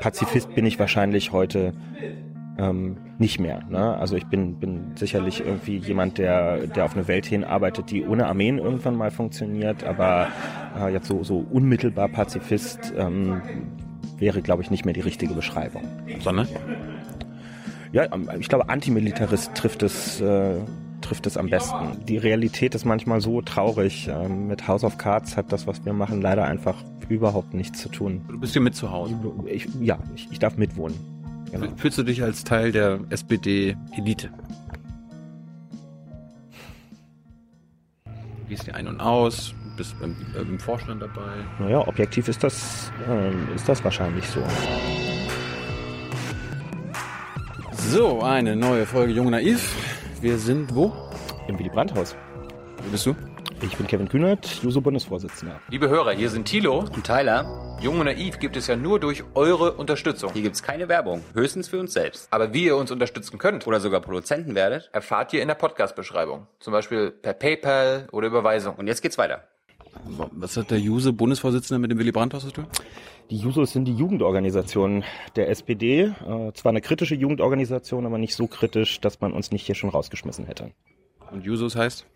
Pazifist bin ich wahrscheinlich heute ähm, nicht mehr. Ne? Also ich bin, bin sicherlich irgendwie jemand, der, der auf eine Welt hin arbeitet, die ohne Armeen irgendwann mal funktioniert, aber äh, jetzt so, so unmittelbar Pazifist ähm, wäre, glaube ich, nicht mehr die richtige Beschreibung. Sondern? Ja, ähm, ich glaube, Antimilitarist trifft es, äh, trifft es am besten. Die Realität ist manchmal so traurig. Ähm, mit House of Cards hat das, was wir machen, leider einfach überhaupt nichts zu tun. Du bist hier mit zu Hause. Ich, ja, ich, ich darf mitwohnen. Genau. Fühlst du dich als Teil der SPD-Elite? Gehst hier ein und aus, bist beim, äh, im Vorstand dabei. Naja, objektiv ist das, äh, ist das wahrscheinlich so. So, eine neue Folge Jung Naiv. Wir sind wo? Im Willy Brandt-Haus. Wo bist du? Ich bin Kevin Kühnert, Juso-Bundesvorsitzender. Liebe Hörer, hier sind Thilo und Tyler. Jung und Naiv gibt es ja nur durch eure Unterstützung. Hier gibt's keine Werbung, höchstens für uns selbst. Aber wie ihr uns unterstützen könnt Oder sogar Produzenten werdet. erfahrt ihr in der Podcast-Beschreibung. Zum Beispiel per PayPal oder Überweisung. Und jetzt geht's weiter. Was hat der Juse Bundesvorsitzende mit dem Willy Brandt-Haus zu tun? Die Jusos sind die Jugendorganisation der SPD. Äh, zwar eine kritische Jugendorganisation, aber nicht so kritisch, dass man uns nicht hier schon rausgeschmissen hätte. Und Jusos heißt?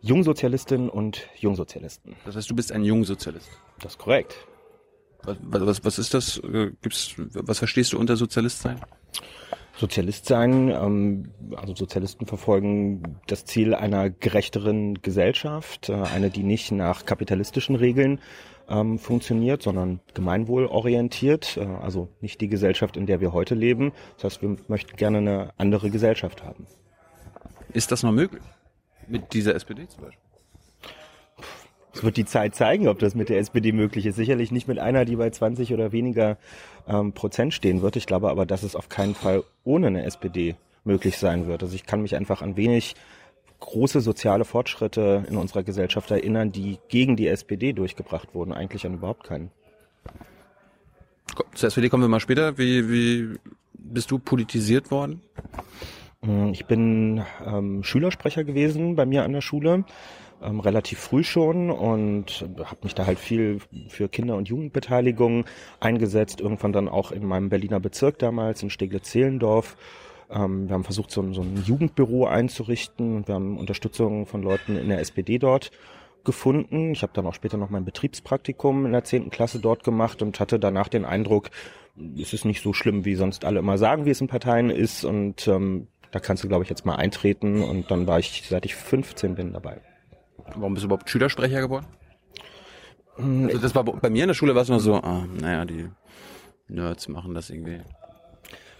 Jungsozialistinnen und Jungsozialisten. Das heißt, du bist ein Jungsozialist. Das ist korrekt. Was, was, was ist das? Äh, Gibt's, was verstehst du unter Sozialist sein? Sozialist sein, ähm, also Sozialisten verfolgen das Ziel einer gerechteren Gesellschaft, äh, eine, die nicht nach kapitalistischen Regeln ähm, funktioniert, sondern gemeinwohlorientiert, äh, also nicht die Gesellschaft, in der wir heute leben. Das heißt, wir möchten gerne eine andere Gesellschaft haben. Ist das noch möglich? Mit dieser SPD zum Beispiel? Es wird die Zeit zeigen, ob das mit der SPD möglich ist. Sicherlich nicht mit einer, die bei 20 oder weniger ähm, Prozent stehen wird. Ich glaube aber, dass es auf keinen Fall ohne eine SPD möglich sein wird. Also ich kann mich einfach an wenig große soziale Fortschritte in unserer Gesellschaft erinnern, die gegen die SPD durchgebracht wurden. Eigentlich an überhaupt keinen. Zur SPD kommen wir mal später. Wie, wie bist du politisiert worden? Ich bin ähm, Schülersprecher gewesen bei mir an der Schule, ähm, relativ früh schon und habe mich da halt viel für Kinder- und Jugendbeteiligung eingesetzt. Irgendwann dann auch in meinem Berliner Bezirk damals in Steglitz-Zehlendorf. Ähm, wir haben versucht, so, ein- so ein Jugendbüro einzurichten. Wir haben Unterstützung von Leuten in der SPD dort gefunden. Ich habe dann auch später noch mein Betriebspraktikum in der zehnten Klasse dort gemacht und hatte danach den Eindruck, es ist nicht so schlimm, wie sonst alle immer sagen, wie es in Parteien ist. Und ähm, da kannst du, glaube ich, jetzt mal eintreten. Und dann war ich, seit ich 15 bin, dabei. Warum bist du überhaupt Schülersprecher geworden? Also das war bei bei mir in der Schule war es nur so, ah, naja, die Nerds machen das irgendwie.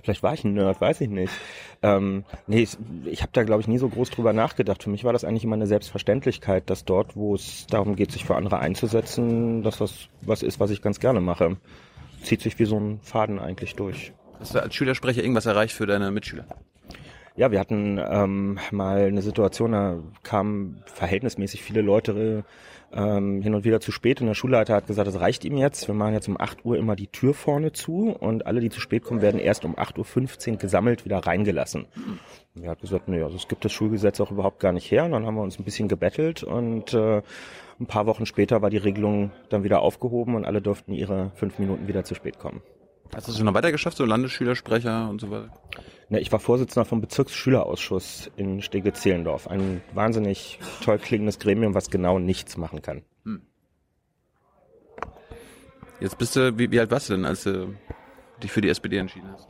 Vielleicht war ich ein Nerd, weiß ich nicht. Ähm, nee, ich, ich habe da, glaube ich, nie so groß drüber nachgedacht. Für mich war das eigentlich immer eine Selbstverständlichkeit, dass dort, wo es darum geht, sich für andere einzusetzen, dass das was ist, was ich ganz gerne mache. Zieht sich wie so ein Faden eigentlich durch. Hast du als Schülersprecher irgendwas erreicht für deine Mitschüler? Ja, wir hatten ähm, mal eine Situation, da kamen verhältnismäßig viele Leute ähm, hin und wieder zu spät und der Schulleiter hat gesagt, es reicht ihm jetzt, wir machen jetzt um 8 Uhr immer die Tür vorne zu und alle, die zu spät kommen, werden erst um 8.15 Uhr gesammelt wieder reingelassen. Und er hat gesagt, nee, also es gibt das Schulgesetz auch überhaupt gar nicht her und dann haben wir uns ein bisschen gebettelt und äh, ein paar Wochen später war die Regelung dann wieder aufgehoben und alle durften ihre fünf Minuten wieder zu spät kommen. Hast du es schon noch weiter geschafft, so Landesschülersprecher und so weiter? Ne, ich war Vorsitzender vom Bezirksschülerausschuss in Stege-Zehlendorf. Ein wahnsinnig toll klingendes Gremium, was genau nichts machen kann. Jetzt bist du, wie, wie alt warst du denn, als du dich für die SPD entschieden hast?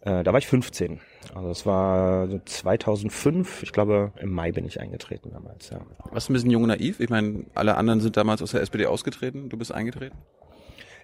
Äh, da war ich 15. Also es war so 2005. Ich glaube, im Mai bin ich eingetreten damals. Ja. Warst du ein bisschen jung und naiv? Ich meine, alle anderen sind damals aus der SPD ausgetreten, du bist eingetreten?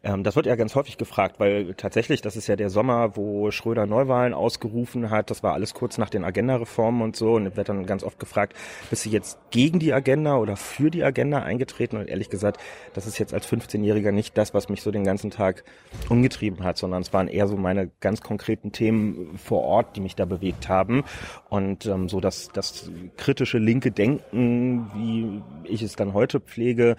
Ähm, das wird ja ganz häufig gefragt, weil tatsächlich, das ist ja der Sommer, wo Schröder Neuwahlen ausgerufen hat. Das war alles kurz nach den Agenda-Reformen und so. Und wird dann ganz oft gefragt, bist du jetzt gegen die Agenda oder für die Agenda eingetreten? Und ehrlich gesagt, das ist jetzt als 15-Jähriger nicht das, was mich so den ganzen Tag umgetrieben hat, sondern es waren eher so meine ganz konkreten Themen vor Ort, die mich da bewegt haben. Und ähm, so das, das kritische linke Denken, wie ich es dann heute pflege,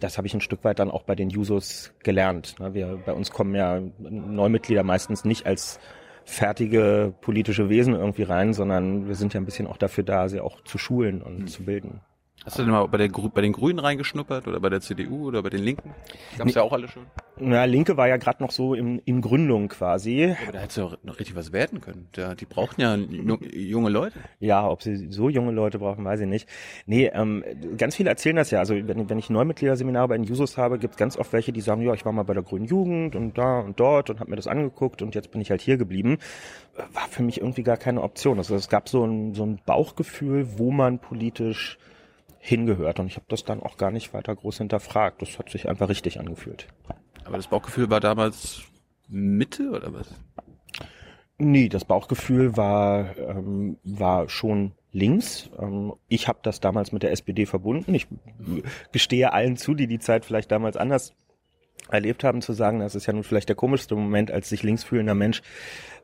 das habe ich ein Stück weit dann auch bei den Jusos gelernt. ne? Wir, bei uns kommen ja Neumitglieder meistens nicht als fertige politische Wesen irgendwie rein, sondern wir sind ja ein bisschen auch dafür da, sie auch zu schulen und zu bilden. Hast du denn mal bei, der, bei den Grünen reingeschnuppert oder bei der CDU oder bei den Linken? Gab's nee. ja auch alle schon. Na, Linke war ja gerade noch so in, in Gründung quasi. Ja, aber da hättest du auch noch richtig was werden können. Ja, die brauchen ja junge Leute. Ja, ob sie so junge Leute brauchen, weiß ich nicht. Nee, ähm, ganz viele erzählen das ja. Also wenn, wenn ich Neumitgliederseminare bei den Jusos habe, gibt es ganz oft welche, die sagen, ja, ich war mal bei der Grünen Jugend und da und dort und habe mir das angeguckt und jetzt bin ich halt hier geblieben. War für mich irgendwie gar keine Option. Also es gab so ein, so ein Bauchgefühl, wo man politisch hingehört. Und ich habe das dann auch gar nicht weiter groß hinterfragt. Das hat sich einfach richtig angefühlt. Aber das Bauchgefühl war damals Mitte oder was? Nee, das Bauchgefühl war, ähm, war schon links. Ähm, ich habe das damals mit der SPD verbunden. Ich gestehe allen zu, die die Zeit vielleicht damals anders erlebt haben, zu sagen, das ist ja nun vielleicht der komischste Moment, als sich linksfühlender Mensch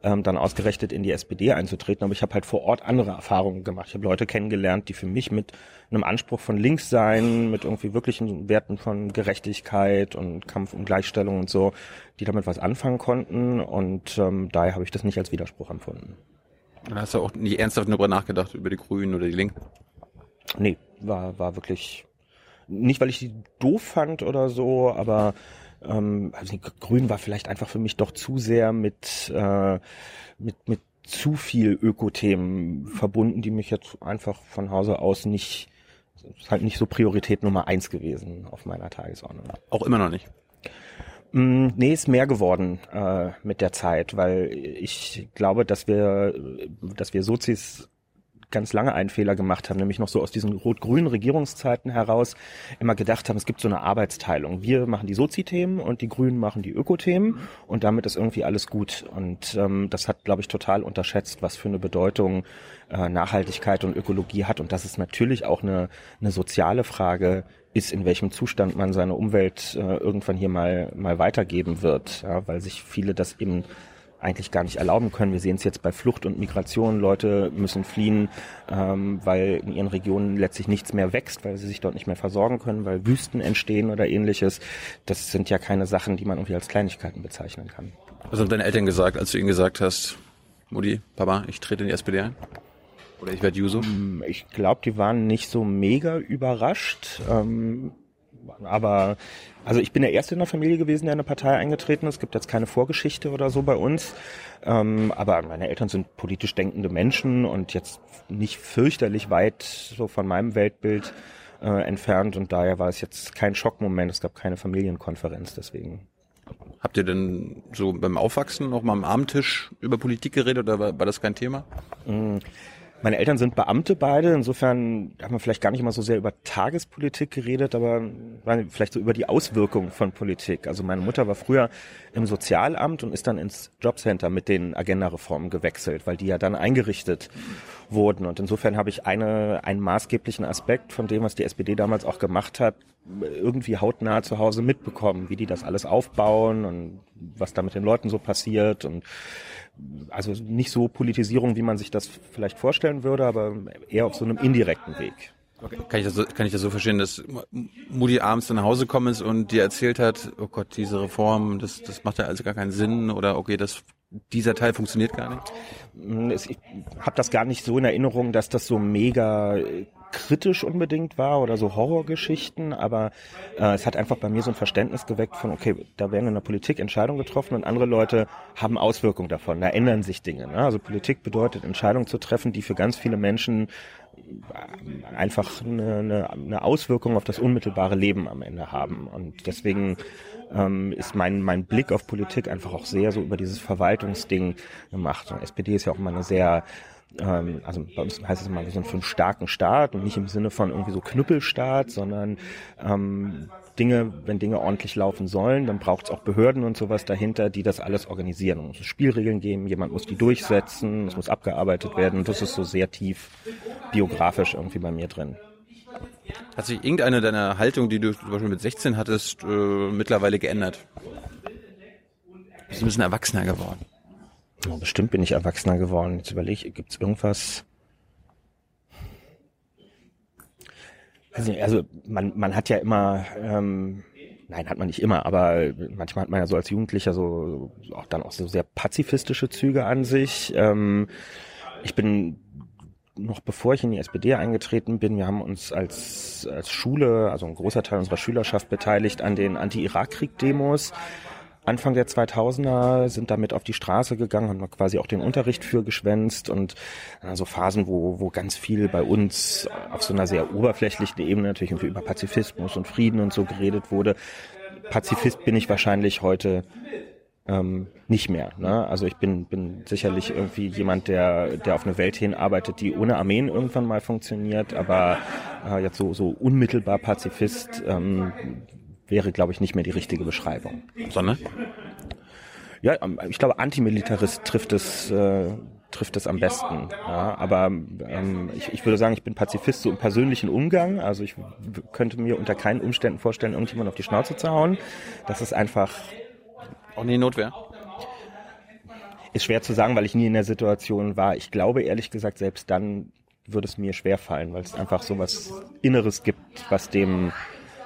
ähm, dann ausgerechnet in die SPD einzutreten. Aber ich habe halt vor Ort andere Erfahrungen gemacht. Ich habe Leute kennengelernt, die für mich mit einem Anspruch von links sein, mit irgendwie wirklichen Werten von Gerechtigkeit und Kampf um Gleichstellung und so, die damit was anfangen konnten. Und ähm, daher habe ich das nicht als Widerspruch empfunden. Dann hast du auch nie ernsthaft darüber nachgedacht, über die Grünen oder die Linken? Nee, war, war wirklich nicht, weil ich die doof fand oder so, aber ähm, also Grün war vielleicht einfach für mich doch zu sehr mit, äh, mit, mit zu viel Ökothemen verbunden, die mich jetzt einfach von Hause aus nicht, ist halt nicht so Priorität Nummer eins gewesen auf meiner Tagesordnung. Auch immer noch nicht. Mm, nee, ist mehr geworden äh, mit der Zeit, weil ich glaube, dass wir, dass wir Sozis ganz lange einen Fehler gemacht haben, nämlich noch so aus diesen rot-grünen Regierungszeiten heraus immer gedacht haben, es gibt so eine Arbeitsteilung. Wir machen die Sozi-Themen und die Grünen machen die Öko-Themen und damit ist irgendwie alles gut. Und ähm, das hat, glaube ich, total unterschätzt, was für eine Bedeutung äh, Nachhaltigkeit und Ökologie hat und dass es natürlich auch eine, eine soziale Frage ist, in welchem Zustand man seine Umwelt äh, irgendwann hier mal mal weitergeben wird, ja, weil sich viele das eben eigentlich gar nicht erlauben können. Wir sehen es jetzt bei Flucht und Migration. Leute müssen fliehen, ähm, weil in ihren Regionen letztlich nichts mehr wächst, weil sie sich dort nicht mehr versorgen können, weil Wüsten entstehen oder ähnliches. Das sind ja keine Sachen, die man irgendwie als Kleinigkeiten bezeichnen kann. Was haben deine Eltern gesagt, als du ihnen gesagt hast, Mutti, Papa, ich trete in die SPD ein? Oder ich werde Juso? Mm, ich glaube, die waren nicht so mega überrascht. Ähm, aber also ich bin der Erste in der Familie gewesen, der in eine Partei eingetreten ist. Es gibt jetzt keine Vorgeschichte oder so bei uns. Ähm, aber meine Eltern sind politisch denkende Menschen und jetzt nicht fürchterlich weit so von meinem Weltbild äh, entfernt. Und daher war es jetzt kein Schockmoment. Es gab keine Familienkonferenz deswegen. Habt ihr denn so beim Aufwachsen noch mal am Abendtisch über Politik geredet oder war, war das kein Thema? Mm. Meine Eltern sind Beamte beide, insofern haben wir vielleicht gar nicht immer so sehr über Tagespolitik geredet, aber vielleicht so über die Auswirkungen von Politik. Also meine Mutter war früher im Sozialamt und ist dann ins Jobcenter mit den Agenda-Reformen gewechselt, weil die ja dann eingerichtet wurden. Und insofern habe ich eine, einen maßgeblichen Aspekt von dem, was die SPD damals auch gemacht hat, irgendwie hautnah zu Hause mitbekommen, wie die das alles aufbauen und was da mit den Leuten so passiert und also nicht so Politisierung, wie man sich das vielleicht vorstellen würde, aber eher auf so einem indirekten Weg. Okay. Kann, ich das so, kann ich das so verstehen, dass Moody abends nach Hause gekommen ist und dir erzählt hat, oh Gott, diese Reform, das, das macht ja also gar keinen Sinn oder okay, das dieser Teil funktioniert gar nicht? Ich habe das gar nicht so in Erinnerung, dass das so mega kritisch unbedingt war oder so Horrorgeschichten, aber äh, es hat einfach bei mir so ein Verständnis geweckt von, okay, da werden in der Politik Entscheidungen getroffen und andere Leute haben Auswirkungen davon, da ändern sich Dinge. Ne? Also Politik bedeutet Entscheidungen zu treffen, die für ganz viele Menschen äh, einfach eine, eine, eine Auswirkung auf das unmittelbare Leben am Ende haben. Und deswegen ähm, ist mein, mein Blick auf Politik einfach auch sehr so über dieses Verwaltungsding gemacht. Und SPD ist ja auch immer eine sehr ähm, also bei uns heißt es immer, wir sind für einen starken Staat und nicht im Sinne von irgendwie so Knüppelstaat, sondern ähm, Dinge, wenn Dinge ordentlich laufen sollen, dann braucht es auch Behörden und sowas dahinter, die das alles organisieren. Es muss Spielregeln geben, jemand muss die durchsetzen, es muss abgearbeitet werden. Und das ist so sehr tief biografisch irgendwie bei mir drin. Hat sich irgendeine deiner Haltung, die du zum Beispiel mit 16 hattest, äh, mittlerweile geändert? Bist du ein bisschen erwachsener geworden? Oh, bestimmt bin ich erwachsener geworden. Jetzt überlege ich, gibt es irgendwas? Also, also man, man hat ja immer, ähm, nein, hat man nicht immer, aber manchmal hat man ja so als Jugendlicher so, auch dann auch so sehr pazifistische Züge an sich. Ähm, ich bin noch bevor ich in die SPD eingetreten bin, wir haben uns als, als Schule, also ein großer Teil unserer Schülerschaft beteiligt an den Anti-Irak-Krieg-Demos. Anfang der 2000er sind damit auf die Straße gegangen, haben quasi auch den Unterricht für geschwänzt und also Phasen, wo, wo ganz viel bei uns auf so einer sehr oberflächlichen Ebene natürlich irgendwie über Pazifismus und Frieden und so geredet wurde. Pazifist bin ich wahrscheinlich heute ähm, nicht mehr. Ne? Also ich bin, bin sicherlich irgendwie jemand, der, der auf eine Welt hinarbeitet, die ohne Armeen irgendwann mal funktioniert, aber äh, jetzt so, so unmittelbar Pazifist ähm, wäre, glaube ich, nicht mehr die richtige Beschreibung. Sondern? Ja, ich glaube, Antimilitarist trifft es, äh, trifft es am besten. Ja, aber ähm, ich, ich würde sagen, ich bin Pazifist so im persönlichen Umgang. Also ich könnte mir unter keinen Umständen vorstellen, irgendjemand auf die Schnauze zu hauen. Das ist einfach... Auch nie Notwehr? Ist schwer zu sagen, weil ich nie in der Situation war. Ich glaube ehrlich gesagt, selbst dann würde es mir schwer fallen, weil es einfach so was Inneres gibt, was dem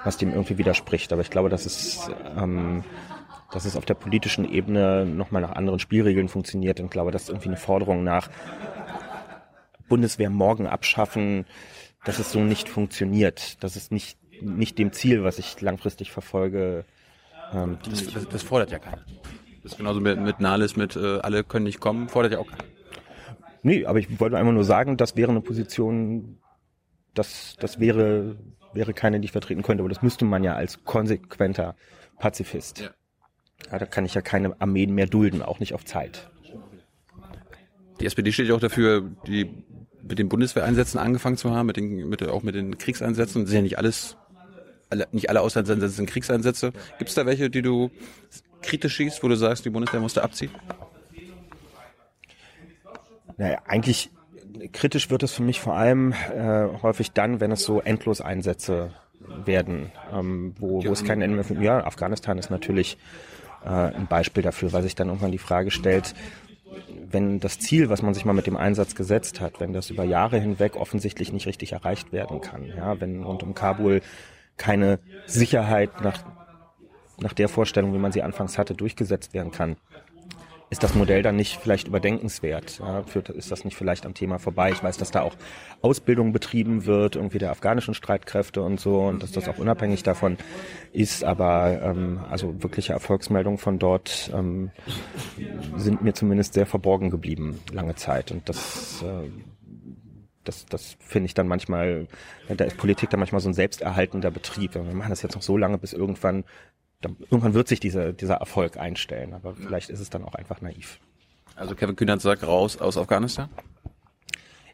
was dem irgendwie widerspricht. Aber ich glaube, dass es, ähm, dass es auf der politischen Ebene nochmal nach anderen Spielregeln funktioniert. Und ich glaube, dass irgendwie eine Forderung nach Bundeswehr morgen abschaffen, dass es so nicht funktioniert. Das ist nicht, nicht dem Ziel, was ich langfristig verfolge. Ähm, das, das, das, fordert ja keiner. Das ist genauso mit, mit Nahles, mit äh, alle können nicht kommen, fordert ja auch keiner. Nee, aber ich wollte einfach nur sagen, das wäre eine Position, das, das wäre wäre keine, die ich vertreten könnte, aber das müsste man ja als konsequenter Pazifist. Ja. ja. da kann ich ja keine Armeen mehr dulden, auch nicht auf Zeit. Die SPD steht ja auch dafür, die mit den Bundeswehreinsätzen angefangen zu haben, mit den, mit, auch mit den Kriegseinsätzen. Das sind ja nicht alles, alle, nicht alle Auslandseinsätze sind Kriegseinsätze. Gibt es da welche, die du kritisch schießt, wo du sagst, die Bundeswehr musste abziehen? Naja, eigentlich kritisch wird es für mich vor allem äh, häufig dann, wenn es so endlos Einsätze werden, ähm, wo, wo es kein Ende mehr für, ja, Afghanistan ist natürlich äh, ein Beispiel dafür, weil sich dann irgendwann die Frage stellt, wenn das Ziel, was man sich mal mit dem Einsatz gesetzt hat, wenn das über Jahre hinweg offensichtlich nicht richtig erreicht werden kann, ja, wenn rund um Kabul keine Sicherheit nach, nach der Vorstellung, wie man sie anfangs hatte, durchgesetzt werden kann, ist das Modell dann nicht vielleicht überdenkenswert? Ja, führt, ist das nicht vielleicht am Thema vorbei? Ich weiß, dass da auch Ausbildung betrieben wird, irgendwie der afghanischen Streitkräfte und so, und dass das auch unabhängig davon ist, aber ähm, also wirkliche Erfolgsmeldungen von dort ähm, sind mir zumindest sehr verborgen geblieben lange Zeit. Und das äh, das, das finde ich dann manchmal, da ist Politik dann manchmal so ein selbsterhaltender Betrieb. Wir machen das jetzt noch so lange, bis irgendwann dann, irgendwann wird sich dieser, dieser Erfolg einstellen, aber vielleicht ist es dann auch einfach naiv. Also Kevin Kühnert sagt raus aus Afghanistan?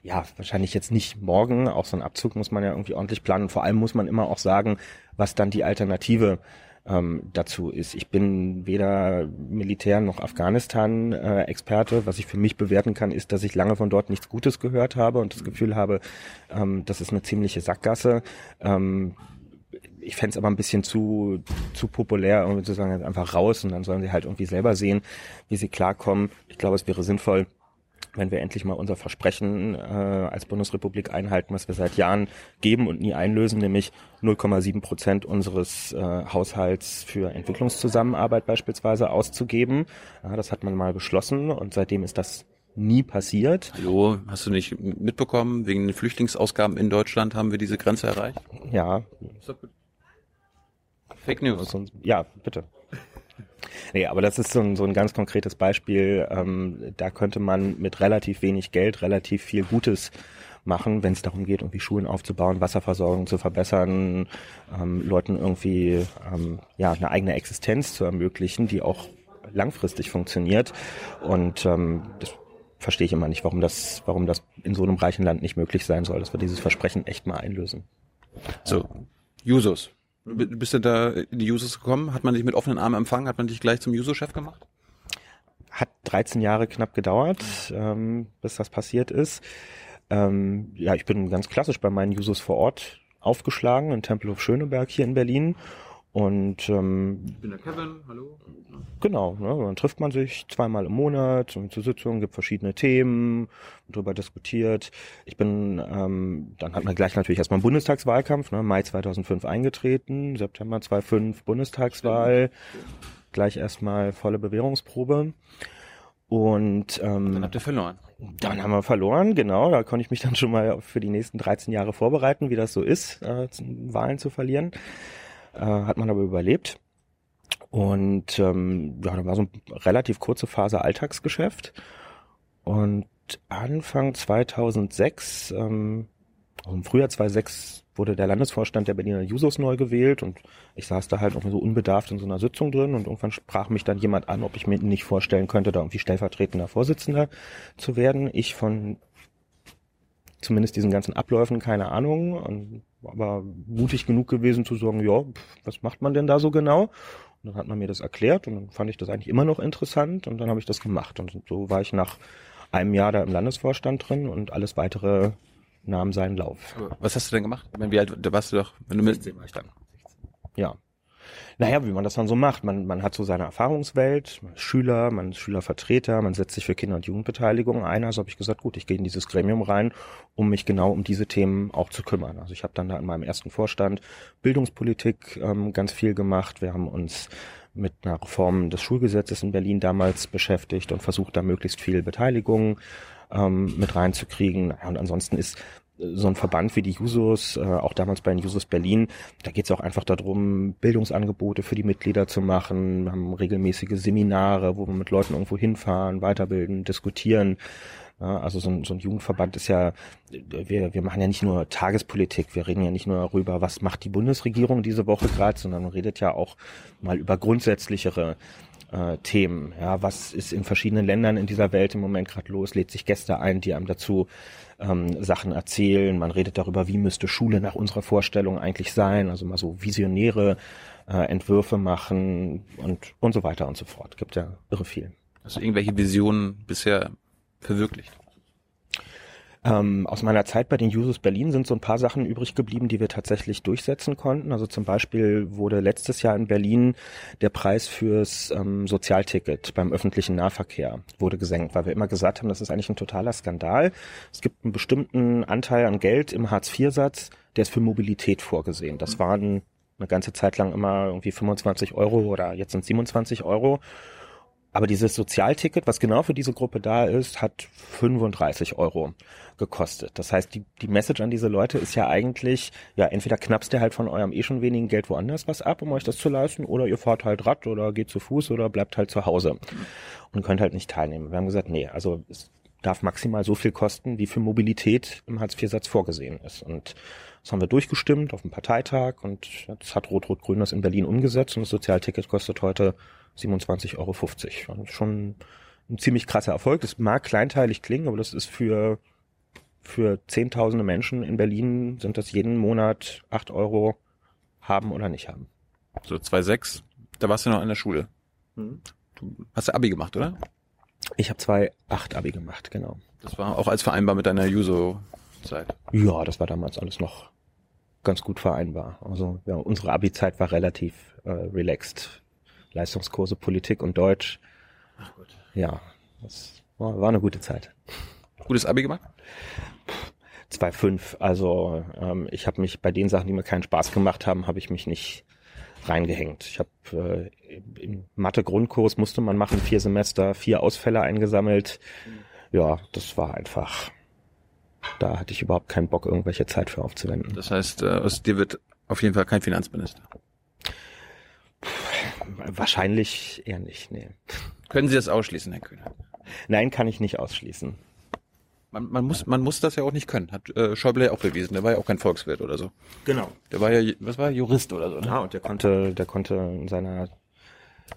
Ja, wahrscheinlich jetzt nicht morgen. Auch so ein Abzug muss man ja irgendwie ordentlich planen. vor allem muss man immer auch sagen, was dann die Alternative ähm, dazu ist. Ich bin weder Militär noch Afghanistan-Experte. Äh, was ich für mich bewerten kann, ist, dass ich lange von dort nichts Gutes gehört habe und das Gefühl habe, ähm, das ist eine ziemliche Sackgasse. Ähm, ich fände es aber ein bisschen zu, zu populär, irgendwie zu sagen, einfach raus und dann sollen sie halt irgendwie selber sehen, wie sie klarkommen. Ich glaube, es wäre sinnvoll, wenn wir endlich mal unser Versprechen äh, als Bundesrepublik einhalten, was wir seit Jahren geben und nie einlösen, nämlich 0,7 Prozent unseres äh, Haushalts für Entwicklungszusammenarbeit beispielsweise auszugeben. Ja, das hat man mal beschlossen und seitdem ist das nie passiert. Hallo, hast du nicht mitbekommen? Wegen den Flüchtlingsausgaben in Deutschland haben wir diese Grenze erreicht? Ja. Fake News. Ja, bitte. Nee, aber das ist so ein, so ein ganz konkretes Beispiel. Ähm, da könnte man mit relativ wenig Geld relativ viel Gutes machen, wenn es darum geht, irgendwie Schulen aufzubauen, Wasserversorgung zu verbessern, ähm, Leuten irgendwie ähm, ja eine eigene Existenz zu ermöglichen, die auch langfristig funktioniert. Und ähm, das verstehe ich immer nicht, warum das, warum das in so einem reichen Land nicht möglich sein soll, dass wir dieses Versprechen echt mal einlösen. So, Jusos. Bist du da in die Jusos gekommen? Hat man dich mit offenen Armen empfangen? Hat man dich gleich zum Juso-Chef gemacht? Hat 13 Jahre knapp gedauert, ähm, bis das passiert ist. Ähm, ja, ich bin ganz klassisch bei meinen Jusos vor Ort aufgeschlagen in Tempelhof Schöneberg hier in Berlin und ähm, ich bin der Kevin, hallo. Genau, ne, dann trifft man sich zweimal im Monat zur Sitzung, gibt verschiedene Themen, darüber diskutiert. Ich bin, ähm, dann hat man gleich natürlich erstmal einen Bundestagswahlkampf, ne, Mai 2005 eingetreten, September 2005 Bundestagswahl, gleich erstmal volle Bewährungsprobe. Und ähm, Dann habt ihr verloren. dann haben wir verloren, genau. Da konnte ich mich dann schon mal für die nächsten 13 Jahre vorbereiten, wie das so ist, äh, Wahlen zu verlieren. Äh, hat man aber überlebt. Und ähm, ja, da war so eine relativ kurze Phase Alltagsgeschäft. Und Anfang 2006, ähm, also im Frühjahr 2006 wurde der Landesvorstand der Berliner Jusos neu gewählt und ich saß da halt irgendwie so unbedarft in so einer Sitzung drin und irgendwann sprach mich dann jemand an, ob ich mir nicht vorstellen könnte, da irgendwie stellvertretender Vorsitzender zu werden. Ich von zumindest diesen ganzen Abläufen keine Ahnung, und, aber mutig genug gewesen zu sagen, ja, was macht man denn da so genau? Und dann hat man mir das erklärt und dann fand ich das eigentlich immer noch interessant und dann habe ich das gemacht und so war ich nach einem Jahr da im Landesvorstand drin und alles weitere nahm seinen Lauf. Was hast du denn gemacht? Ich meine, wie alt da warst du doch, wenn du mit, war ich dann. Ja. Naja, wie man das dann so macht. Man, man hat so seine Erfahrungswelt, man ist Schüler, man ist Schülervertreter, man setzt sich für Kinder- und Jugendbeteiligung ein. Also habe ich gesagt, gut, ich gehe in dieses Gremium rein, um mich genau um diese Themen auch zu kümmern. Also ich habe dann da in meinem ersten Vorstand Bildungspolitik ähm, ganz viel gemacht. Wir haben uns mit einer Reform des Schulgesetzes in Berlin damals beschäftigt und versucht, da möglichst viel Beteiligung ähm, mit reinzukriegen. Und ansonsten ist so ein Verband wie die Jusos, äh, auch damals bei den Jusos Berlin, da geht es auch einfach darum, Bildungsangebote für die Mitglieder zu machen. Wir haben regelmäßige Seminare, wo wir mit Leuten irgendwo hinfahren, weiterbilden, diskutieren. Ja, also so ein, so ein Jugendverband ist ja, wir, wir machen ja nicht nur Tagespolitik, wir reden ja nicht nur darüber, was macht die Bundesregierung diese Woche gerade, sondern man redet ja auch mal über grundsätzlichere äh, Themen. Ja, was ist in verschiedenen Ländern in dieser Welt im Moment gerade los? Lädt sich Gäste ein, die einem dazu ähm, Sachen erzählen. Man redet darüber, wie müsste Schule nach unserer Vorstellung eigentlich sein. Also mal so visionäre äh, Entwürfe machen und und so weiter und so fort. Gibt ja irre viel. hast du irgendwelche Visionen bisher verwirklicht? Ähm, aus meiner Zeit bei den Jusos Berlin sind so ein paar Sachen übrig geblieben, die wir tatsächlich durchsetzen konnten. Also zum Beispiel wurde letztes Jahr in Berlin der Preis fürs ähm, Sozialticket beim öffentlichen Nahverkehr wurde gesenkt, weil wir immer gesagt haben, das ist eigentlich ein totaler Skandal. Es gibt einen bestimmten Anteil an Geld im Hartz-IV-Satz, der ist für Mobilität vorgesehen. Das waren eine ganze Zeit lang immer irgendwie 25 Euro oder jetzt sind 27 Euro. Aber dieses Sozialticket, was genau für diese Gruppe da ist, hat 35 Euro gekostet. Das heißt, die, die Message an diese Leute ist ja eigentlich, ja, entweder knappst ihr halt von eurem eh schon wenigen Geld woanders was ab, um euch das zu leisten, oder ihr fahrt halt Rad oder geht zu Fuß oder bleibt halt zu Hause und könnt halt nicht teilnehmen. Wir haben gesagt, nee, also es darf maximal so viel kosten, wie für Mobilität im Hartz-IV-Satz vorgesehen ist. Und das haben wir durchgestimmt auf dem Parteitag und jetzt hat Rot-Rot-Grün das in Berlin umgesetzt und das Sozialticket kostet heute 27,50 Euro. Also schon ein ziemlich krasser Erfolg. Das mag kleinteilig klingen, aber das ist für, für zehntausende Menschen in Berlin sind das jeden Monat acht Euro haben oder nicht haben. So 2,6, da warst du noch an der Schule. Du hast ja Abi gemacht, oder? Ich habe zwei acht Abi gemacht, genau. Das war auch als vereinbar mit deiner Juso-Zeit. Ja, das war damals alles noch ganz gut vereinbar. Also ja, unsere Abi-Zeit war relativ äh, relaxed. Leistungskurse Politik und Deutsch. Ach gut. Ja, das war, war eine gute Zeit. Gutes Abi gemacht? 2,5. Also ähm, ich habe mich bei den Sachen, die mir keinen Spaß gemacht haben, habe ich mich nicht reingehängt. Ich habe äh, im Mathe-Grundkurs musste man machen, vier Semester, vier Ausfälle eingesammelt. Ja, das war einfach. Da hatte ich überhaupt keinen Bock, irgendwelche Zeit für aufzuwenden. Das heißt, äh, aus dir wird auf jeden Fall kein Finanzminister. Wahrscheinlich eher nicht, nee. Können Sie das ausschließen, Herr Kühner? Nein, kann ich nicht ausschließen. Man, man, muss, man muss das ja auch nicht können. Hat äh, Schäuble ja auch bewiesen. Der war ja auch kein Volkswirt oder so. Genau. Der war ja, was war er, Jurist oder so. Ne? Ja, und der konnte, der konnte in seiner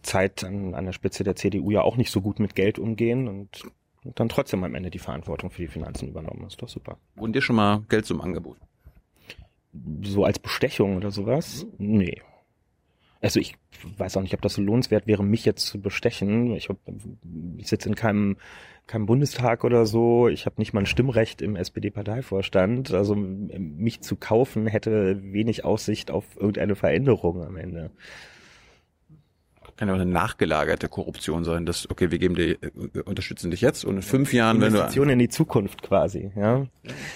Zeit an, an der Spitze der CDU ja auch nicht so gut mit Geld umgehen und, und dann trotzdem am Ende die Verantwortung für die Finanzen übernommen. Das ist doch super. Wurden dir schon mal Geld zum Angebot? So als Bestechung oder sowas? Nee. Also ich weiß auch nicht, ob das so lohnenswert wäre, mich jetzt zu bestechen. Ich, hab, ich sitze in keinem, keinem Bundestag oder so. Ich habe nicht mal ein Stimmrecht im SPD-Parteivorstand. Also mich zu kaufen hätte wenig Aussicht auf irgendeine Veränderung am Ende. Kann ja auch eine nachgelagerte Korruption sein, dass, okay, wir geben dir, äh, unterstützen dich jetzt und in fünf Jahren, wenn du... Investition in die Zukunft quasi, ja.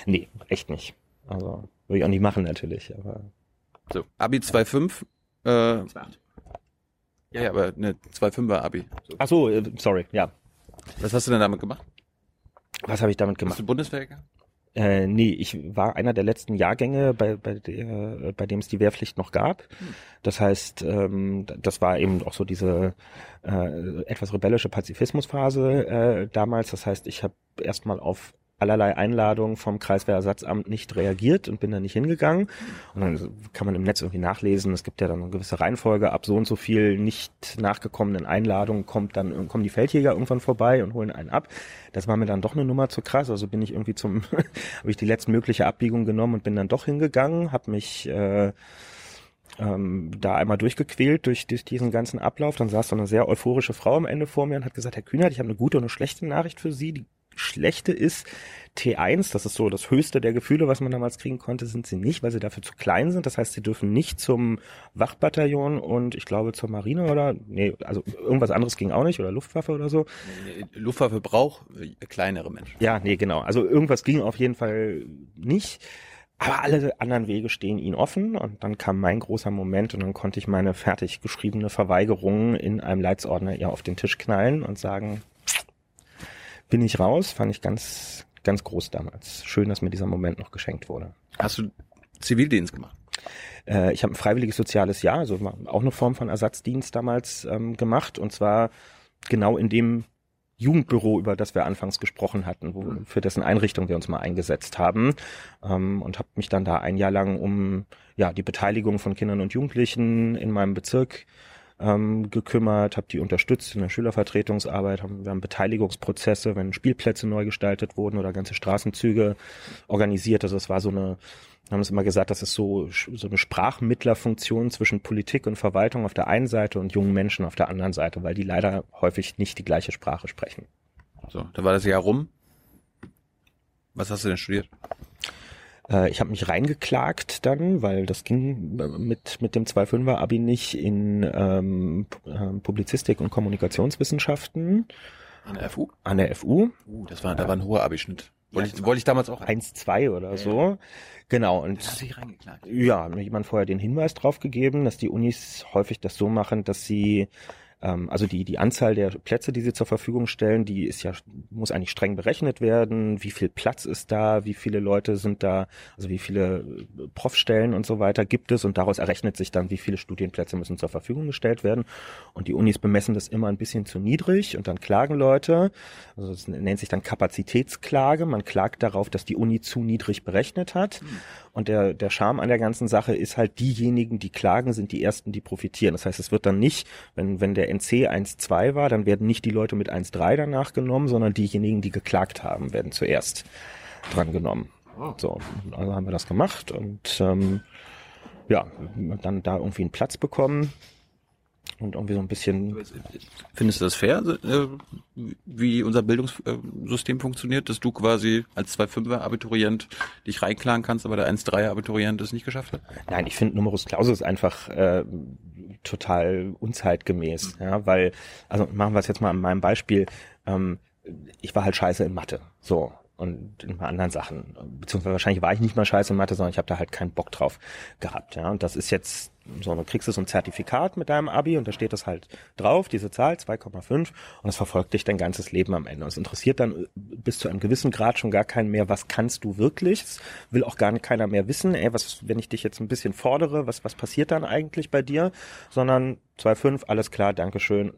Nee, echt nicht. Also, würde ich auch nicht machen natürlich, aber. So, Abi 2,5, äh, ja, ja, aber ne, 2,5er Abi. So. Ach so, äh, sorry, ja. Was hast du denn damit gemacht? Was habe ich damit Hast gemacht? du Bundeswehr gegangen? Äh, nee, ich war einer der letzten Jahrgänge, bei, bei, der, bei dem es die Wehrpflicht noch gab. Das heißt, ähm, das war eben auch so diese äh, etwas rebellische Pazifismusphase äh, damals. Das heißt, ich habe erstmal auf allerlei Einladungen vom Kreiswehrersatzamt nicht reagiert und bin da nicht hingegangen. Und dann kann man im Netz irgendwie nachlesen, es gibt ja dann eine gewisse Reihenfolge, ab so und so viel nicht nachgekommenen Einladungen kommt dann, kommen die Feldjäger irgendwann vorbei und holen einen ab. Das war mir dann doch eine Nummer zu krass, also bin ich irgendwie zum, habe ich die letztmögliche Abbiegung genommen und bin dann doch hingegangen, habe mich äh, ähm, da einmal durchgequält durch, durch diesen ganzen Ablauf. Dann saß so eine sehr euphorische Frau am Ende vor mir und hat gesagt, Herr Kühnert, ich habe eine gute und eine schlechte Nachricht für Sie. Die schlechte ist T1, das ist so das höchste der Gefühle, was man damals kriegen konnte, sind sie nicht, weil sie dafür zu klein sind. Das heißt, sie dürfen nicht zum Wachbataillon und ich glaube zur Marine oder nee, also irgendwas anderes ging auch nicht oder Luftwaffe oder so. Luftwaffe braucht äh, kleinere Menschen. Ja, nee, genau. Also irgendwas ging auf jeden Fall nicht. Aber alle anderen Wege stehen ihnen offen und dann kam mein großer Moment und dann konnte ich meine fertig geschriebene Verweigerung in einem Leitsordner ihr auf den Tisch knallen und sagen, bin ich raus, fand ich ganz, ganz groß damals. Schön, dass mir dieser Moment noch geschenkt wurde. Hast du Zivildienst gemacht? Äh, ich habe ein freiwilliges soziales Jahr, also auch eine Form von Ersatzdienst damals ähm, gemacht und zwar genau in dem Jugendbüro, über das wir anfangs gesprochen hatten, wo, für dessen Einrichtung wir uns mal eingesetzt haben ähm, und habe mich dann da ein Jahr lang um ja die Beteiligung von Kindern und Jugendlichen in meinem Bezirk ähm, gekümmert, habe die unterstützt in der Schülervertretungsarbeit, haben, wir haben Beteiligungsprozesse, wenn Spielplätze neu gestaltet wurden oder ganze Straßenzüge organisiert. Also es war so eine, haben es immer gesagt, das ist so, so eine Sprachmittlerfunktion zwischen Politik und Verwaltung auf der einen Seite und jungen Menschen auf der anderen Seite, weil die leider häufig nicht die gleiche Sprache sprechen. So, da war das Jahr rum. Was hast du denn studiert? Äh, ich habe mich reingeklagt dann, weil das ging mit, mit dem 2.5er Abi nicht in ähm, Publizistik und Kommunikationswissenschaften An der FU? an der FU. Uh, das war, da war ein hoher Abischnitt. Wollte ich, wollte ich damals auch. 1-2 oder so. Genau. Und ja, mir jemand vorher den Hinweis drauf gegeben, dass die Unis häufig das so machen, dass sie ähm, also die, die Anzahl der Plätze, die sie zur Verfügung stellen, die ist ja, muss eigentlich streng berechnet werden. Wie viel Platz ist da? Wie viele Leute sind da? Also wie viele äh, Profstellen und so weiter gibt es? Und daraus errechnet sich dann, wie viele Studienplätze müssen zur Verfügung gestellt werden. Und die Unis bemessen das immer ein bisschen zu niedrig und dann klagen Leute. Also das nennt sich dann Kapazitätsklage. Man klagt darauf, dass die Uni zu niedrig berechnet hat. Und der, der Charme an der ganzen Sache ist halt, diejenigen, die klagen, sind die ersten, die profitieren. Das heißt, es wird dann nicht, wenn, wenn der NC 1,2 war, dann werden nicht die Leute mit 1,3 danach genommen, sondern diejenigen, die geklagt haben, werden zuerst dran genommen. So, also haben wir das gemacht und ähm, ja, dann da irgendwie einen Platz bekommen und irgendwie so ein bisschen Findest du das fair, äh, wie unser Bildungssystem funktioniert, dass du quasi als 2,5er Abiturient dich reinklagen kannst, aber der 1,3er Abiturient es nicht geschafft hat? Nein, ich finde Numerus Clausus einfach äh, total unzeitgemäß, ja, weil, also machen wir es jetzt mal an meinem Beispiel, ähm, ich war halt scheiße in Mathe, so und in anderen Sachen, beziehungsweise wahrscheinlich war ich nicht mal scheiße in Mathe, sondern ich habe da halt keinen Bock drauf gehabt, ja, und das ist jetzt so, du kriegst du so ein Zertifikat mit deinem Abi und da steht das halt drauf, diese Zahl 2,5 und das verfolgt dich dein ganzes Leben am Ende. Und es interessiert dann bis zu einem gewissen Grad schon gar keinen mehr, was kannst du wirklich? Es will auch gar keiner mehr wissen, ey, was, wenn ich dich jetzt ein bisschen fordere, was, was passiert dann eigentlich bei dir? Sondern 2,5, alles klar, Dankeschön,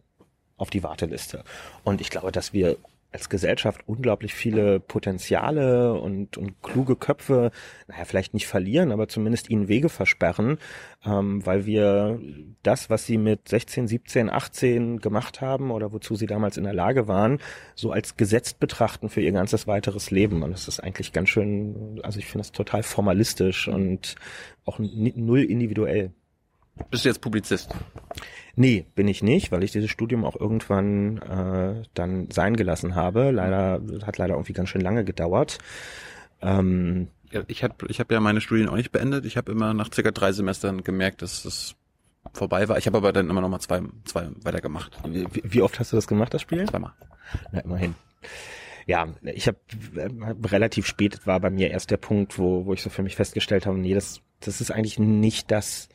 auf die Warteliste. Und ich glaube, dass wir als Gesellschaft unglaublich viele Potenziale und, und kluge Köpfe, naja, vielleicht nicht verlieren, aber zumindest ihnen Wege versperren, ähm, weil wir das, was sie mit 16, 17, 18 gemacht haben oder wozu sie damals in der Lage waren, so als gesetzt betrachten für ihr ganzes weiteres Leben. Und das ist eigentlich ganz schön, also ich finde das total formalistisch und auch null individuell. Bist du jetzt Publizist? Nee, bin ich nicht, weil ich dieses Studium auch irgendwann äh, dann sein gelassen habe. Leider hat leider irgendwie ganz schön lange gedauert. Ähm, Ja, ich habe ich hab ja meine Studien auch nicht beendet. Ich habe immer nach circa drei Semestern gemerkt, dass es vorbei war. Ich habe aber dann immer noch mal zwei, zwei weitergemacht. wie, wie oft hast du das gemacht, das Spiel? Zweimal. Na, immerhin. Ja, ich habe relativ spät war bei mir erst der Punkt, wo, wo ich so für mich festgestellt habe, nee, das, das ist eigentlich nicht das,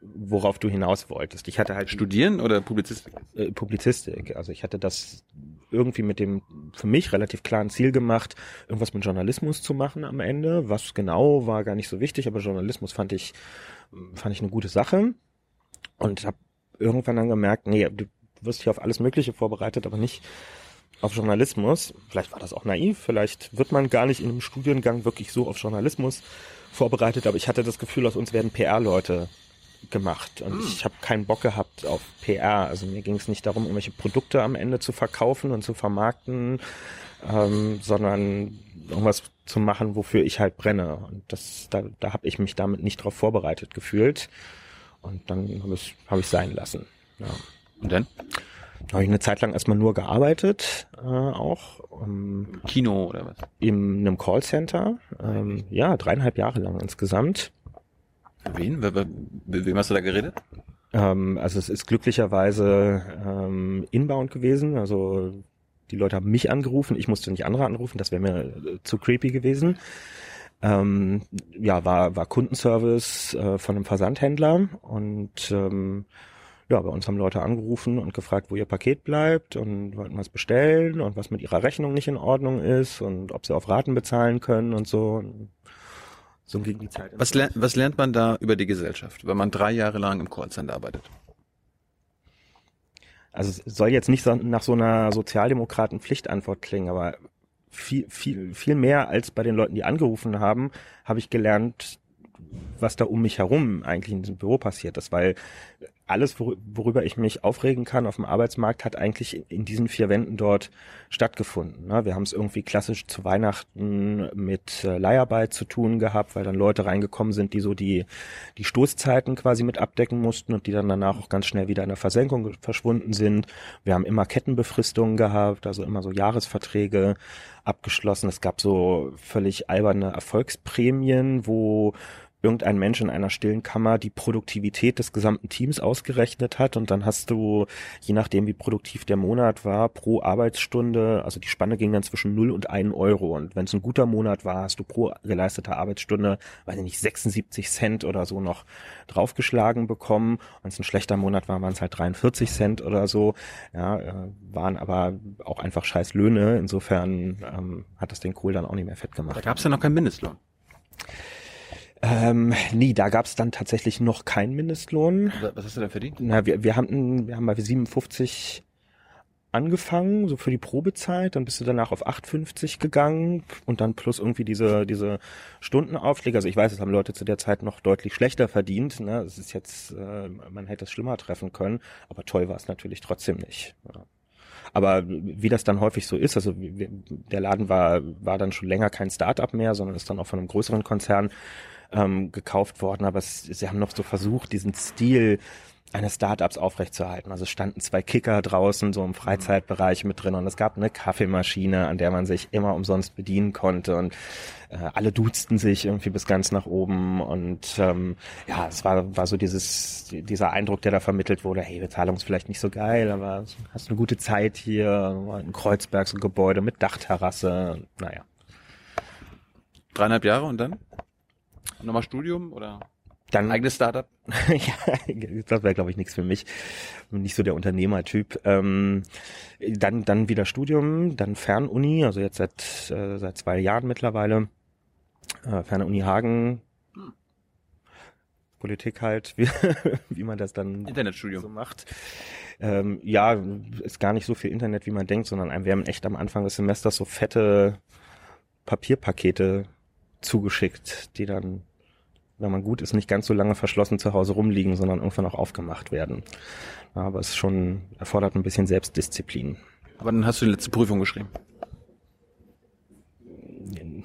worauf du hinaus wolltest. Ich hatte halt Studieren oder Publizistik? äh, Publizistik. Also ich hatte das irgendwie mit dem für mich relativ klaren Ziel gemacht, irgendwas mit Journalismus zu machen am Ende. Was genau war gar nicht so wichtig, aber Journalismus fand ich fand ich eine gute Sache und habe irgendwann dann gemerkt, nee, du wirst hier auf alles Mögliche vorbereitet, aber nicht auf Journalismus. Vielleicht war das auch naiv, vielleicht wird man gar nicht in einem Studiengang wirklich so auf Journalismus vorbereitet, aber ich hatte das Gefühl, aus uns werden PR-Leute gemacht und ich habe keinen Bock gehabt auf PR. Also mir ging es nicht darum, irgendwelche Produkte am Ende zu verkaufen und zu vermarkten, ähm, sondern irgendwas zu machen, wofür ich halt brenne. Und das, da, da habe ich mich damit nicht drauf vorbereitet gefühlt. Und dann habe ich hab ich sein lassen. Ja. Und dann? Da habe ich eine Zeit lang erstmal nur gearbeitet, äh, auch ähm, Kino oder was? in einem Callcenter. Ähm, ja, dreieinhalb Jahre lang insgesamt. Wen? Mit wem hast du da geredet? Ähm, also es ist glücklicherweise ähm, inbound gewesen. Also die Leute haben mich angerufen, ich musste nicht andere anrufen, das wäre mir äh, zu creepy gewesen. Ähm, ja, war, war Kundenservice äh, von einem Versandhändler und ähm, ja, bei uns haben Leute angerufen und gefragt, wo ihr Paket bleibt und wollten was bestellen und was mit ihrer Rechnung nicht in Ordnung ist und ob sie auf Raten bezahlen können und so. Und so ging die Zeit. Was, ler was lernt man da über die Gesellschaft, wenn man drei Jahre lang im Callcenter arbeitet? Also es soll jetzt nicht so, nach so einer sozialdemokraten Pflichtantwort klingen, aber viel, viel, viel mehr als bei den Leuten, die angerufen haben, habe ich gelernt, was da um mich herum eigentlich in diesem Büro passiert ist, weil alles, wor- worüber ich mich aufregen kann auf dem Arbeitsmarkt, hat eigentlich in diesen vier Wänden dort stattgefunden. ne? Wir haben es irgendwie klassisch zu Weihnachten mit äh, Leiharbeit zu tun gehabt, weil dann Leute reingekommen sind, die so die, die Stoßzeiten quasi mit abdecken mussten und die dann danach auch ganz schnell wieder in der Versenkung verschwunden sind. Wir haben immer Kettenbefristungen gehabt, also immer so Jahresverträge abgeschlossen. Es gab so völlig alberne Erfolgsprämien, wo irgendein Mensch in einer stillen Kammer die Produktivität des gesamten Teams ausgerechnet hat und dann hast du, je nachdem wie produktiv der Monat war, pro Arbeitsstunde, also die Spanne ging dann zwischen 0 und 1 Euro und wenn es ein guter Monat war, hast du pro geleistete Arbeitsstunde, weiß ich nicht, 76 Cent oder so noch draufgeschlagen bekommen. Wenn es ein schlechter Monat war, waren es halt 43 Cent oder so. Ja, äh, waren aber auch einfach scheiß Löhne. Insofern ähm, hat das den Kohl dann auch nicht mehr fett Da gemacht. gab es ja noch keinen Mindestlohn. Ähm, nee, da gab es dann tatsächlich noch keinen Mindestlohn. Was hast du denn verdient? Na, wir, wir hatten, wir haben bei 57 angefangen, so für die Probezeit, dann bist du danach auf 8,50 gegangen und dann plus irgendwie diese, diese Stundenaufschläge. Also ich weiß, es haben Leute zu der Zeit noch deutlich schlechter verdient. Ne? Es ist jetzt, äh, man hätte es schlimmer treffen können, aber toll war es natürlich trotzdem nicht. Ja. Aber wie das dann häufig so ist, also der Laden war, war dann schon länger kein Start-up mehr, sondern ist dann auch von einem größeren Konzern ähm, gekauft worden. Aber es, sie haben noch so versucht, diesen Stil eines Startups aufrechtzuerhalten. Also standen zwei Kicker draußen, so im Freizeitbereich mit drin und es gab eine Kaffeemaschine, an der man sich immer umsonst bedienen konnte und äh, alle duzten sich irgendwie bis ganz nach oben und ähm, ja, es war, war so dieses, dieser Eindruck, der da vermittelt wurde, hey, Bezahlung ist vielleicht nicht so geil, aber hast eine gute Zeit hier, ein Kreuzberg, so ein Gebäude mit Dachterrasse, naja. Dreieinhalb Jahre und dann? Nochmal Studium oder Dann eigenes Startup? ja, das wäre, glaube ich, nichts für mich. Bin Nicht so der Unternehmertyp. Ähm, dann, dann wieder Studium, dann Fernuni, also jetzt seit, äh, seit zwei Jahren mittlerweile. Äh, Fernuni Hagen. Politik halt, wie, wie man das dann so Internetstudium. macht. Ähm, ja, ist gar nicht so viel Internet, wie man denkt, sondern einem werden echt am Anfang des Semesters so fette Papierpakete zugeschickt, die dann, wenn man gut ist, nicht ganz so lange verschlossen zu Hause rumliegen, sondern irgendwann auch aufgemacht werden. Aber es schon, erfordert ein bisschen Selbstdisziplin. Aber dann hast du die letzte Prüfung geschrieben.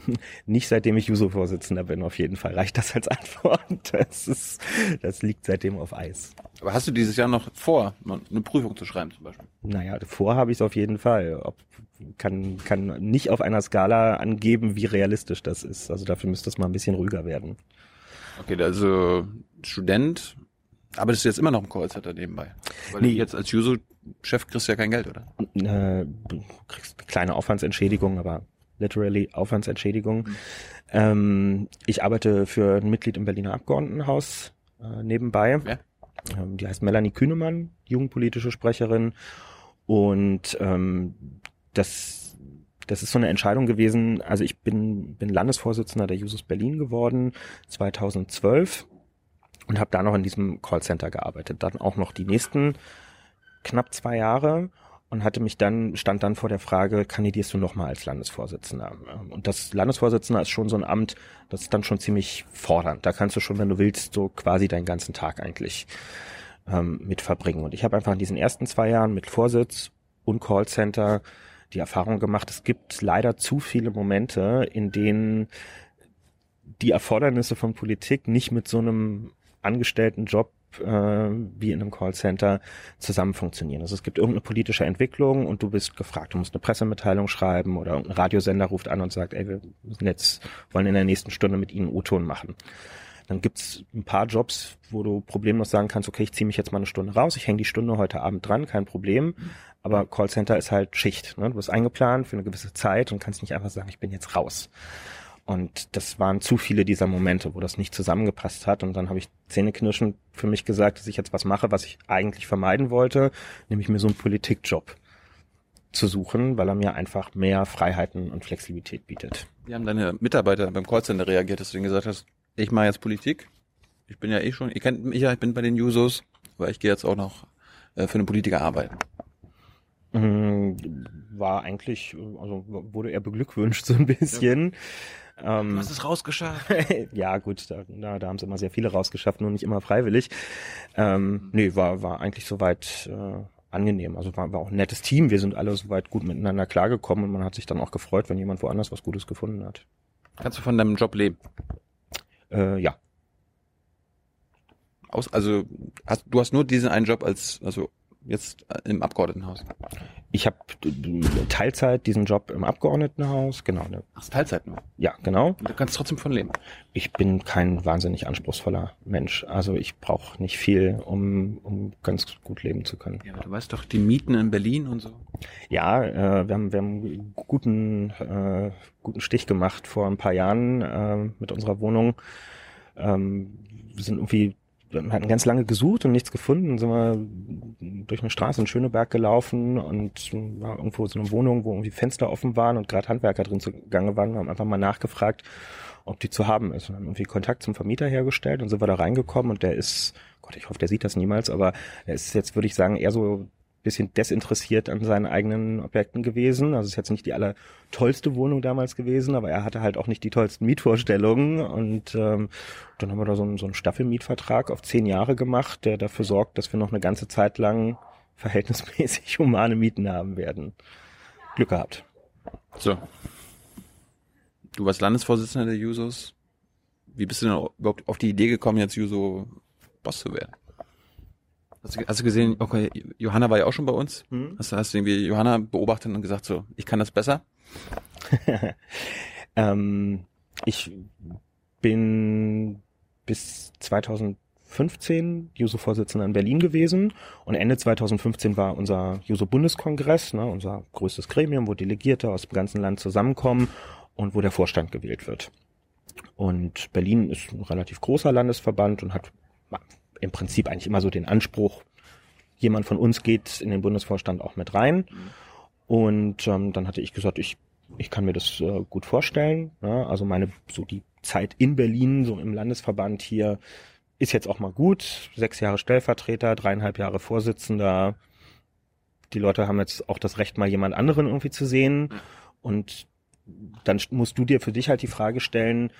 Nicht seitdem ich Juso-Vorsitzender bin, auf jeden Fall. Reicht das als Antwort? Das ist, das liegt seitdem auf Eis. Aber hast du dieses Jahr noch vor, eine Prüfung zu schreiben zum Beispiel? Naja, vor habe ich es auf jeden Fall. Ob, kann, kann nicht auf einer Skala angeben, wie realistisch das ist. Also dafür müsste es mal ein bisschen ruhiger werden. Okay, also Student, arbeitest du jetzt immer noch im Callcenter nebenbei? Weil Nee. jetzt als Juso-Chef kriegst du ja kein Geld, oder? Äh, du kriegst eine kleine Aufwandsentschädigung, aber literally Aufwandsentschädigung. Ähm, ich arbeite für ein Mitglied im Berliner Abgeordnetenhaus äh, nebenbei. Ja. Ähm, die heißt Melanie Kühnemann, jugendpolitische Sprecherin. Und ähm, das, das ist so eine Entscheidung gewesen. Also ich bin, bin Landesvorsitzender der Jusos Berlin geworden 2012 und habe da noch in diesem Callcenter gearbeitet. Dann auch noch die nächsten knapp zwei Jahre und hatte mich dann, stand dann vor der Frage, kandidierst du nochmal als Landesvorsitzender? Und das Landesvorsitzender ist schon so ein Amt, das ist dann schon ziemlich fordernd. Da kannst du schon, wenn du willst, so quasi deinen ganzen Tag eigentlich ähm, mit verbringen. Und ich habe einfach in diesen ersten zwei Jahren mit Vorsitz und Callcenter die Erfahrung gemacht, es gibt leider zu viele Momente, in denen die Erfordernisse von Politik nicht mit so einem angestellten Job äh, wie in einem Callcenter zusammen funktionieren. Also es gibt irgendeine politische Entwicklung und du bist gefragt, du musst eine Pressemitteilung schreiben oder ein Radiosender ruft an und sagt, ey, wir jetzt, wollen in der nächsten Stunde mit Ihnen U-Ton machen. Dann gibt's ein paar Jobs, wo du problemlos sagen kannst, okay, ich ziehe mich jetzt mal eine Stunde raus, ich hänge die Stunde heute Abend dran, kein Problem. Aber Callcenter ist halt Schicht. Ne? Du bist eingeplant für eine gewisse Zeit und kannst nicht einfach sagen, ich bin jetzt raus. Und das waren zu viele dieser Momente, wo das nicht zusammengepasst hat. Und dann habe ich zähneknirschend für mich gesagt, dass ich jetzt was mache, was ich eigentlich vermeiden wollte, nämlich mir so einen Politikjob zu suchen, weil er mir einfach mehr Freiheiten und Flexibilität bietet. Wie haben deine Mitarbeiter beim Callcenter reagiert, dass du denen gesagt hast, ich mache jetzt Politik? Ich bin ja eh schon, ihr kennt mich ja, ich bin bei den Jusos, weil ich gehe jetzt auch noch äh, für einen Politiker arbeiten. Mm, War eigentlich, also wurde er beglückwünscht so ein bisschen. Ähm, es rausgeschafft. ja, gut, da, da, da haben sie immer sehr viele rausgeschafft, nur nicht immer freiwillig. Ähm, nee, war, war eigentlich soweit äh, angenehm. Also war, war auch ein nettes Team. Wir sind alle soweit gut miteinander klargekommen und man hat sich dann auch gefreut, wenn jemand woanders was Gutes gefunden hat. Kannst du von deinem Job leben? Äh, ja. Aus, also hast, du hast nur diesen einen Job als, also jetzt im Abgeordnetenhaus. Ich habe Teilzeit diesen Job im Abgeordnetenhaus, genau. Ne, Ach, Teilzeit nur. ja, genau. Und du kannst trotzdem von leben. Ich bin kein wahnsinnig anspruchsvoller Mensch. Also ich brauche nicht viel, um, um ganz gut leben zu können. Ja, aber du weißt doch, die Mieten in Berlin und so. Ja, äh, wir haben, wir haben einen guten, äh, guten Stich gemacht vor ein paar Jahren äh, mit unserer Wohnung. Ähm, wir sind irgendwie, hatten ganz lange gesucht und nichts gefunden. Sind wir durch eine Straße in Schöneberg gelaufen und war irgendwo so eine Wohnung, wo irgendwie Fenster offen waren und gerade Handwerker drin zugange waren. Wir haben einfach mal nachgefragt, ob die zu haben ist. Und haben irgendwie Kontakt zum Vermieter hergestellt und sind wir da reingekommen und der ist, Gott, ich hoffe, der sieht das niemals, aber er ist jetzt, würde ich sagen, eher so bisschen desinteressiert an seinen eigenen Objekten gewesen. Also es ist jetzt nicht die aller tollste Wohnung damals gewesen, aber er hatte halt auch nicht die tollsten Mietvorstellungen. Und ähm, dann haben wir da so einen, so einen Staffelmietvertrag auf zehn Jahre gemacht, der dafür sorgt, dass wir noch eine ganze Zeit lang verhältnismäßig humane Mieten haben werden. Glück gehabt. So. Du warst Landesvorsitzender der Jusos. Wie bist du denn überhaupt auf die Idee gekommen, jetzt Juso Boss zu werden? Hast du, hast du gesehen, okay, Johanna war ja auch schon bei uns. Mhm. Hast, du- hast du irgendwie Johanna beobachtet und gesagt so, ich kann das besser? Ähm, ich bin bis 2015 Juso-Vorsitzender in Berlin gewesen und Ende 2015 war unser Juso-Bundeskongress, ne, unser größtes Gremium, wo Delegierte aus dem ganzen Land zusammenkommen und wo der Vorstand gewählt wird. Und Berlin ist ein relativ großer Landesverband und hat im Prinzip eigentlich immer so den Anspruch, jemand von uns geht in den Bundesvorstand auch mit rein. Und ähm, dann hatte ich gesagt, ich, ich kann mir das äh, gut vorstellen. Ja? Also meine, so die Zeit in Berlin, so im Landesverband hier, ist jetzt auch mal gut. Sechs Jahre Stellvertreter, dreieinhalb Jahre Vorsitzender. Die Leute haben jetzt auch das Recht, mal jemand anderen irgendwie zu sehen. Und dann musst du dir für dich halt die Frage stellen,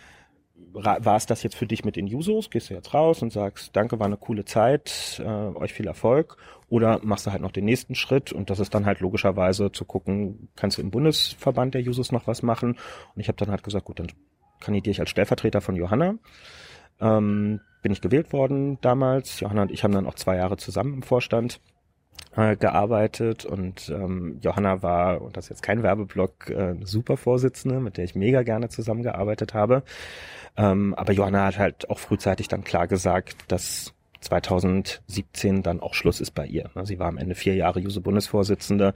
war es das jetzt für dich mit den Jusos? Gehst du jetzt raus und sagst, danke, war eine coole Zeit, äh, euch viel Erfolg? Oder machst du halt noch den nächsten Schritt und das ist dann halt logischerweise zu gucken, kannst du im Bundesverband der Jusos noch was machen? Und ich habe dann halt gesagt, gut, dann kandidiere ich als Stellvertreter von Johanna. Ähm, bin ich gewählt worden damals. Johanna und ich haben dann auch zwei Jahre zusammen im Vorstand äh, gearbeitet und ähm, Johanna war, und das ist jetzt kein Werbeblock, äh, super Vorsitzende, mit der ich mega gerne zusammengearbeitet habe. Ähm, aber Johanna hat halt auch frühzeitig dann klar gesagt, dass 2017 dann auch Schluss ist bei ihr. Ne, Sie war am Ende vier Jahre Juso-Bundesvorsitzende.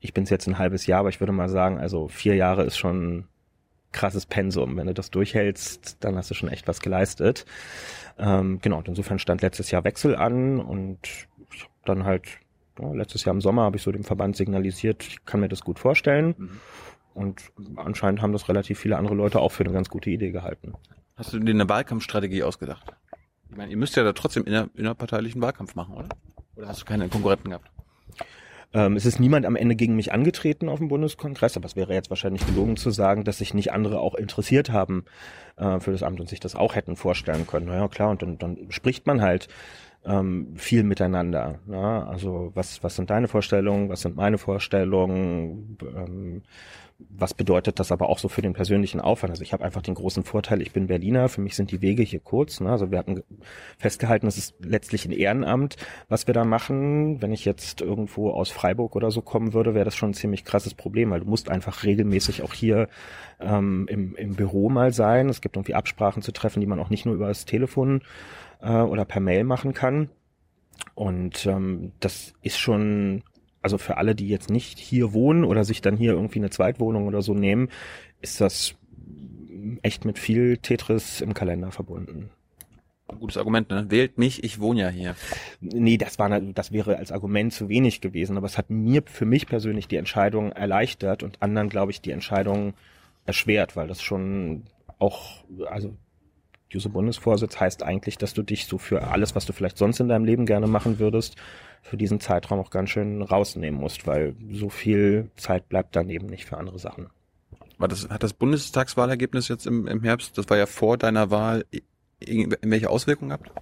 Ich bin es jetzt ein halbes Jahr, aber ich würde mal sagen, also vier Jahre ist schon krasses Pensum. Wenn du das durchhältst, dann hast du schon echt was geleistet. Ähm, genau, und insofern stand letztes Jahr Wechsel an und ich hab dann halt ja, letztes Jahr im Sommer habe ich so dem Verband signalisiert, ich kann mir das gut vorstellen. Mhm. Und anscheinend haben das relativ viele andere Leute auch für eine ganz gute Idee gehalten. Hast du dir eine Wahlkampfstrategie ausgedacht? Ich meine, ihr müsst ja da trotzdem inner, innerparteilichen Wahlkampf machen, oder? Oder hast du keine Konkurrenten gehabt? Ähm, es ist niemand am Ende gegen mich angetreten auf dem Bundeskongress, aber es wäre jetzt wahrscheinlich gelogen zu sagen, dass sich nicht andere auch interessiert haben äh, für das Amt und sich das auch hätten vorstellen können. Naja, klar, und dann, dann spricht man halt ähm, viel miteinander. Ne? Also was, was sind deine Vorstellungen, was sind meine Vorstellungen? Ähm, was bedeutet das aber auch so für den persönlichen Aufwand? Also ich habe einfach den großen Vorteil, ich bin Berliner, für mich sind die Wege hier kurz. Ne? Also wir hatten festgehalten, es ist letztlich ein Ehrenamt, was wir da machen. Wenn ich jetzt irgendwo aus Freiburg oder so kommen würde, wäre das schon ein ziemlich krasses Problem, weil du musst einfach regelmäßig auch hier ähm, im, im Büro mal sein. Es gibt irgendwie Absprachen zu treffen, die man auch nicht nur über das Telefon äh, oder per Mail machen kann. Und ähm, das ist schon also für alle, die jetzt nicht hier wohnen oder sich dann hier irgendwie eine Zweitwohnung oder so nehmen, ist das echt mit viel Tetris im Kalender verbunden. Gutes Argument, ne? Wählt mich, ich wohne ja hier. Nee, das war, das wäre als Argument zu wenig gewesen, aber es hat mir für mich persönlich die Entscheidung erleichtert und anderen, glaube ich, die Entscheidung erschwert, weil das schon auch, also Juso Bundesvorsitz heißt eigentlich, dass du dich so für alles, was du vielleicht sonst in deinem Leben gerne machen würdest, für diesen Zeitraum auch ganz schön rausnehmen musst, weil so viel Zeit bleibt dann eben nicht für andere Sachen. War das, hat das Bundestagswahlergebnis jetzt im, im Herbst, das war ja vor deiner Wahl, irgendwelche Auswirkungen gehabt?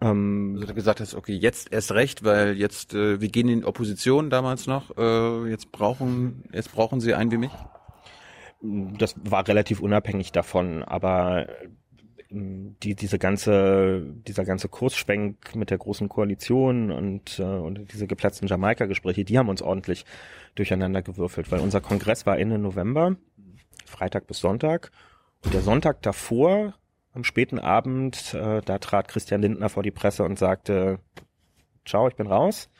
Ähm, also du gesagt hast, okay, jetzt erst recht, weil jetzt äh, wir gehen in Opposition damals noch, äh, jetzt brauchen jetzt brauchen sie einen wie mich. Das war relativ unabhängig davon, aber die, diese ganze, dieser ganze Kursschwenk mit der großen Koalition und, äh, und diese geplatzten Jamaika-Gespräche, die haben uns ordentlich durcheinander gewürfelt, weil unser Kongress war Ende November, Freitag bis Sonntag. Und der Sonntag davor, am späten Abend, äh, da trat Christian Lindner vor die Presse und sagte, ciao, ich bin raus.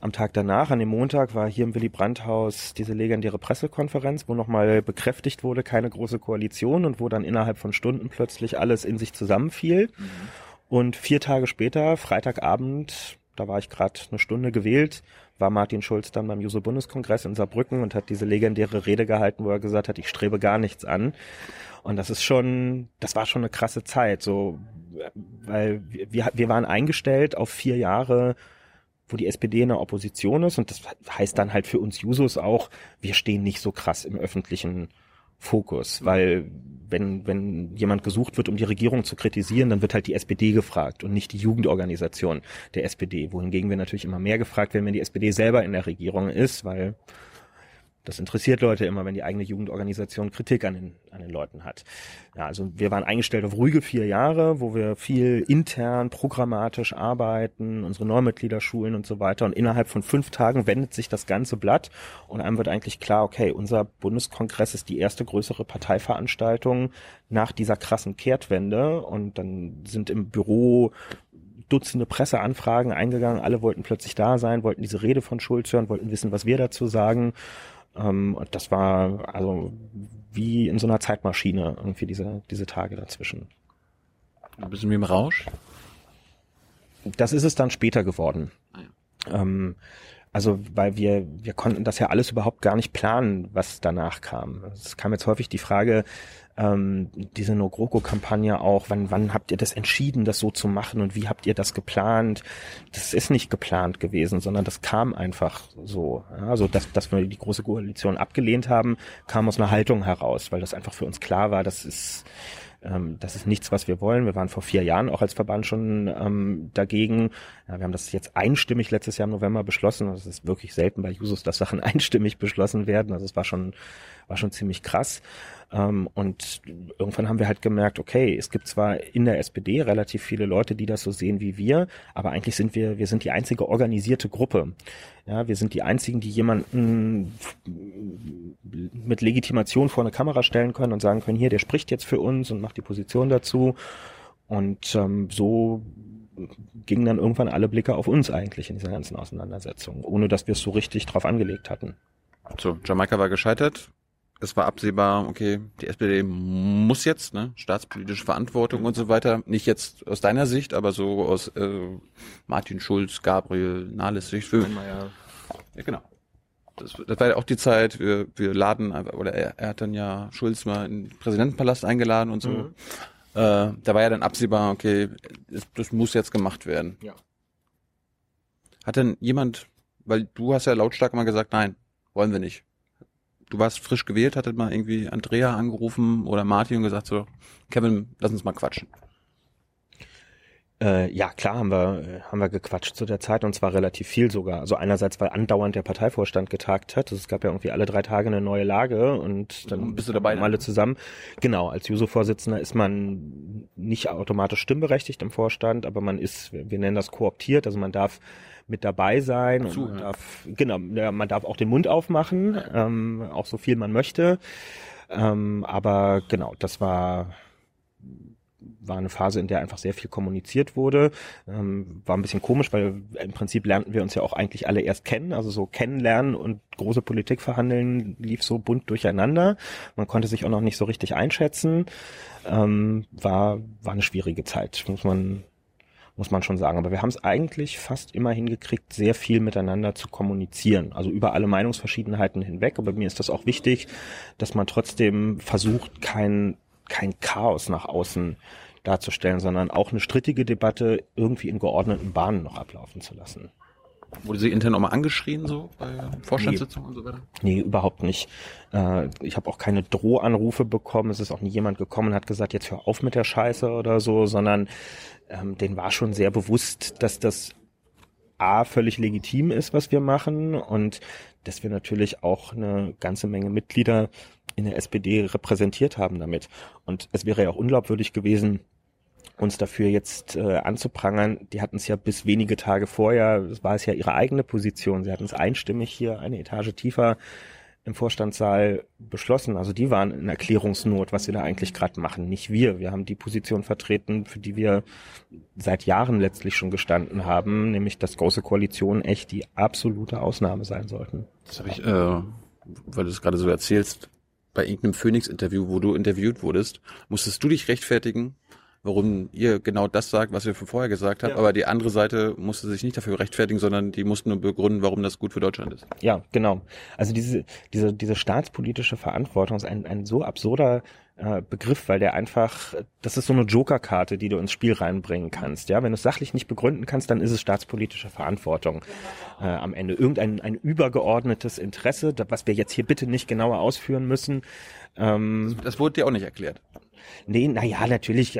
Am Tag danach, an dem Montag, war hier im Willy Brandt-Haus diese legendäre Pressekonferenz, wo nochmal bekräftigt wurde, keine große Koalition und wo dann innerhalb von Stunden plötzlich alles in sich zusammenfiel. Mhm. Und vier Tage später, Freitagabend, da war ich gerade eine Stunde gewählt, war Martin Schulz dann beim Juso-Bundeskongress in Saarbrücken und hat diese legendäre Rede gehalten, wo er gesagt hat, ich strebe gar nichts an. Und das ist schon, das war schon eine krasse Zeit, so, weil wir, wir waren eingestellt auf vier Jahre wo die SPD in der Opposition ist. Und das heißt dann halt für uns Jusos auch, wir stehen nicht so krass im öffentlichen Fokus, weil wenn, wenn jemand gesucht wird, um die Regierung zu kritisieren, dann wird halt die SPD gefragt und nicht die Jugendorganisation der SPD, wohingegen wir natürlich immer mehr gefragt werden, wenn die SPD selber in der Regierung ist, weil das interessiert Leute immer, wenn die eigene Jugendorganisation Kritik an den, an den Leuten hat. Ja, also wir waren eingestellt auf ruhige vier Jahre, wo wir viel intern, programmatisch arbeiten, unsere Neumitglieder schulen und so weiter. Und innerhalb von fünf Tagen wendet sich das ganze Blatt und einem wird eigentlich klar, okay, unser Bundeskongress ist die erste größere Parteiveranstaltung nach dieser krassen Kehrtwende. Und dann sind im Büro Dutzende Presseanfragen eingegangen. Alle wollten plötzlich da sein, wollten diese Rede von Schulz hören, wollten wissen, was wir dazu sagen. Ähm, und das war also wie in so einer Zeitmaschine irgendwie diese, diese Tage dazwischen. Ein bisschen wie im Rausch? Das ist es dann später geworden. Ah, ja. ähm, also, weil wir, wir konnten das ja alles überhaupt gar nicht planen, was danach kam. Es kam jetzt häufig die Frage, ähm, diese No-GroKo-Kampagne auch, wann, wann habt ihr das entschieden, das so zu machen und wie habt ihr das geplant? Das ist nicht geplant gewesen, sondern das kam einfach so. Ja, also, dass, dass wir die Große Koalition abgelehnt haben, kam aus einer Haltung heraus, weil das einfach für uns klar war, das ist, ähm, das ist nichts, was wir wollen. Wir waren vor vier Jahren auch als Verband schon ähm, dagegen. Ja, wir haben das jetzt einstimmig letztes Jahr im November beschlossen. Das ist wirklich selten bei Jusos, dass Sachen einstimmig beschlossen werden. Also es war schon, war schon ziemlich krass. Ähm, und irgendwann haben wir halt gemerkt, okay, es gibt zwar in der SPD relativ viele Leute, die das so sehen wie wir, aber eigentlich sind wir, wir sind die einzige organisierte Gruppe. Ja, wir sind die einzigen, die jemanden mit Legitimation vor eine Kamera stellen können und sagen können, hier, der spricht jetzt für uns und macht die Position dazu. Und ähm, so gingen dann irgendwann alle Blicke auf uns eigentlich in dieser ganzen Auseinandersetzung, ohne dass wir es so richtig drauf angelegt hatten. So, Jamaika war gescheitert. Es war absehbar, okay, die SPD muss jetzt, ne, staatspolitische Verantwortung und so weiter, nicht jetzt aus deiner Sicht, aber so aus äh, Martin Schulz, Gabriel, Nahles Sicht. Für, ja, genau. Das, das war ja auch die Zeit, wir, wir laden, oder er, er hat dann ja Schulz mal in den Präsidentenpalast eingeladen und so. Mhm. Äh, da war ja dann absehbar, okay, das, das muss jetzt gemacht werden. Ja. Hat denn jemand, weil du hast ja lautstark mal gesagt, nein, wollen wir nicht du warst frisch gewählt, hattet mal irgendwie Andrea angerufen oder Martin und gesagt so, Kevin, lass uns mal quatschen. Äh, ja, klar haben wir, haben wir gequatscht zu der Zeit und zwar relativ viel sogar. Also einerseits, weil andauernd der Parteivorstand getagt hat. Also es gab ja irgendwie alle drei Tage eine neue Lage und dann bist du dabei dann? alle zusammen. Genau, als Juso-Vorsitzender ist man nicht automatisch stimmberechtigt im Vorstand, aber man ist, wir nennen das kooptiert, also man darf mit dabei sein und man darf, genau, ja, man darf auch den Mund aufmachen, ähm, auch so viel man möchte. Ähm, aber genau, das war war eine Phase, in der einfach sehr viel kommuniziert wurde. Ähm, war ein bisschen komisch, weil im Prinzip lernten wir uns ja auch eigentlich alle erst kennen. Also so kennenlernen und große Politik verhandeln lief so bunt durcheinander. Man konnte sich auch noch nicht so richtig einschätzen. Ähm, war, war eine schwierige Zeit, muss man, muss man schon sagen. Aber wir haben es eigentlich fast immer hingekriegt, sehr viel miteinander zu kommunizieren. Also über alle Meinungsverschiedenheiten hinweg. Aber mir ist das auch wichtig, dass man trotzdem versucht, kein, kein Chaos nach außen darzustellen, sondern auch eine strittige Debatte irgendwie in geordneten Bahnen noch ablaufen zu lassen. Wurde sie intern nochmal angeschrien so bei Vorstandssitzungen nee. und so weiter? Nee, überhaupt nicht. Äh, ich habe auch keine Drohanrufe bekommen. Es ist auch nie jemand gekommen und hat gesagt, jetzt hör auf mit der Scheiße oder so, sondern ähm, denen war schon sehr bewusst, dass das A völlig legitim ist, was wir machen und dass wir natürlich auch eine ganze Menge Mitglieder in der SPD repräsentiert haben damit. Und es wäre ja auch unglaubwürdig gewesen, uns dafür jetzt äh, anzuprangern. Die hatten es ja bis wenige Tage vorher, das war es ja ihre eigene Position. Sie hatten es einstimmig hier eine Etage tiefer im Vorstandssaal beschlossen. Also die waren in Erklärungsnot, was sie da eigentlich gerade machen, nicht wir. Wir haben die Position vertreten, für die wir seit Jahren letztlich schon gestanden haben, nämlich dass große Koalitionen echt die absolute Ausnahme sein sollten. Das habe ich, äh, weil du es gerade so erzählst, bei irgendeinem Phoenix-Interview, wo du interviewt wurdest, musstest du dich rechtfertigen, warum ihr genau das sagt, was ihr von vorher gesagt habt, ja. aber die andere Seite musste sich nicht dafür rechtfertigen, sondern die mussten nur begründen, warum das gut für Deutschland ist. Ja, genau. Also diese, diese, diese staatspolitische Verantwortung ist ein, ein so absurder äh, Begriff, weil der einfach, das ist so eine Jokerkarte, die du ins Spiel reinbringen kannst. Ja, wenn du es sachlich nicht begründen kannst, dann ist es staatspolitische Verantwortung äh, am Ende. Irgendein ein übergeordnetes Interesse, was wir jetzt hier bitte nicht genauer ausführen müssen. Ähm, das, das wurde dir auch nicht erklärt. Nee, naja, natürlich.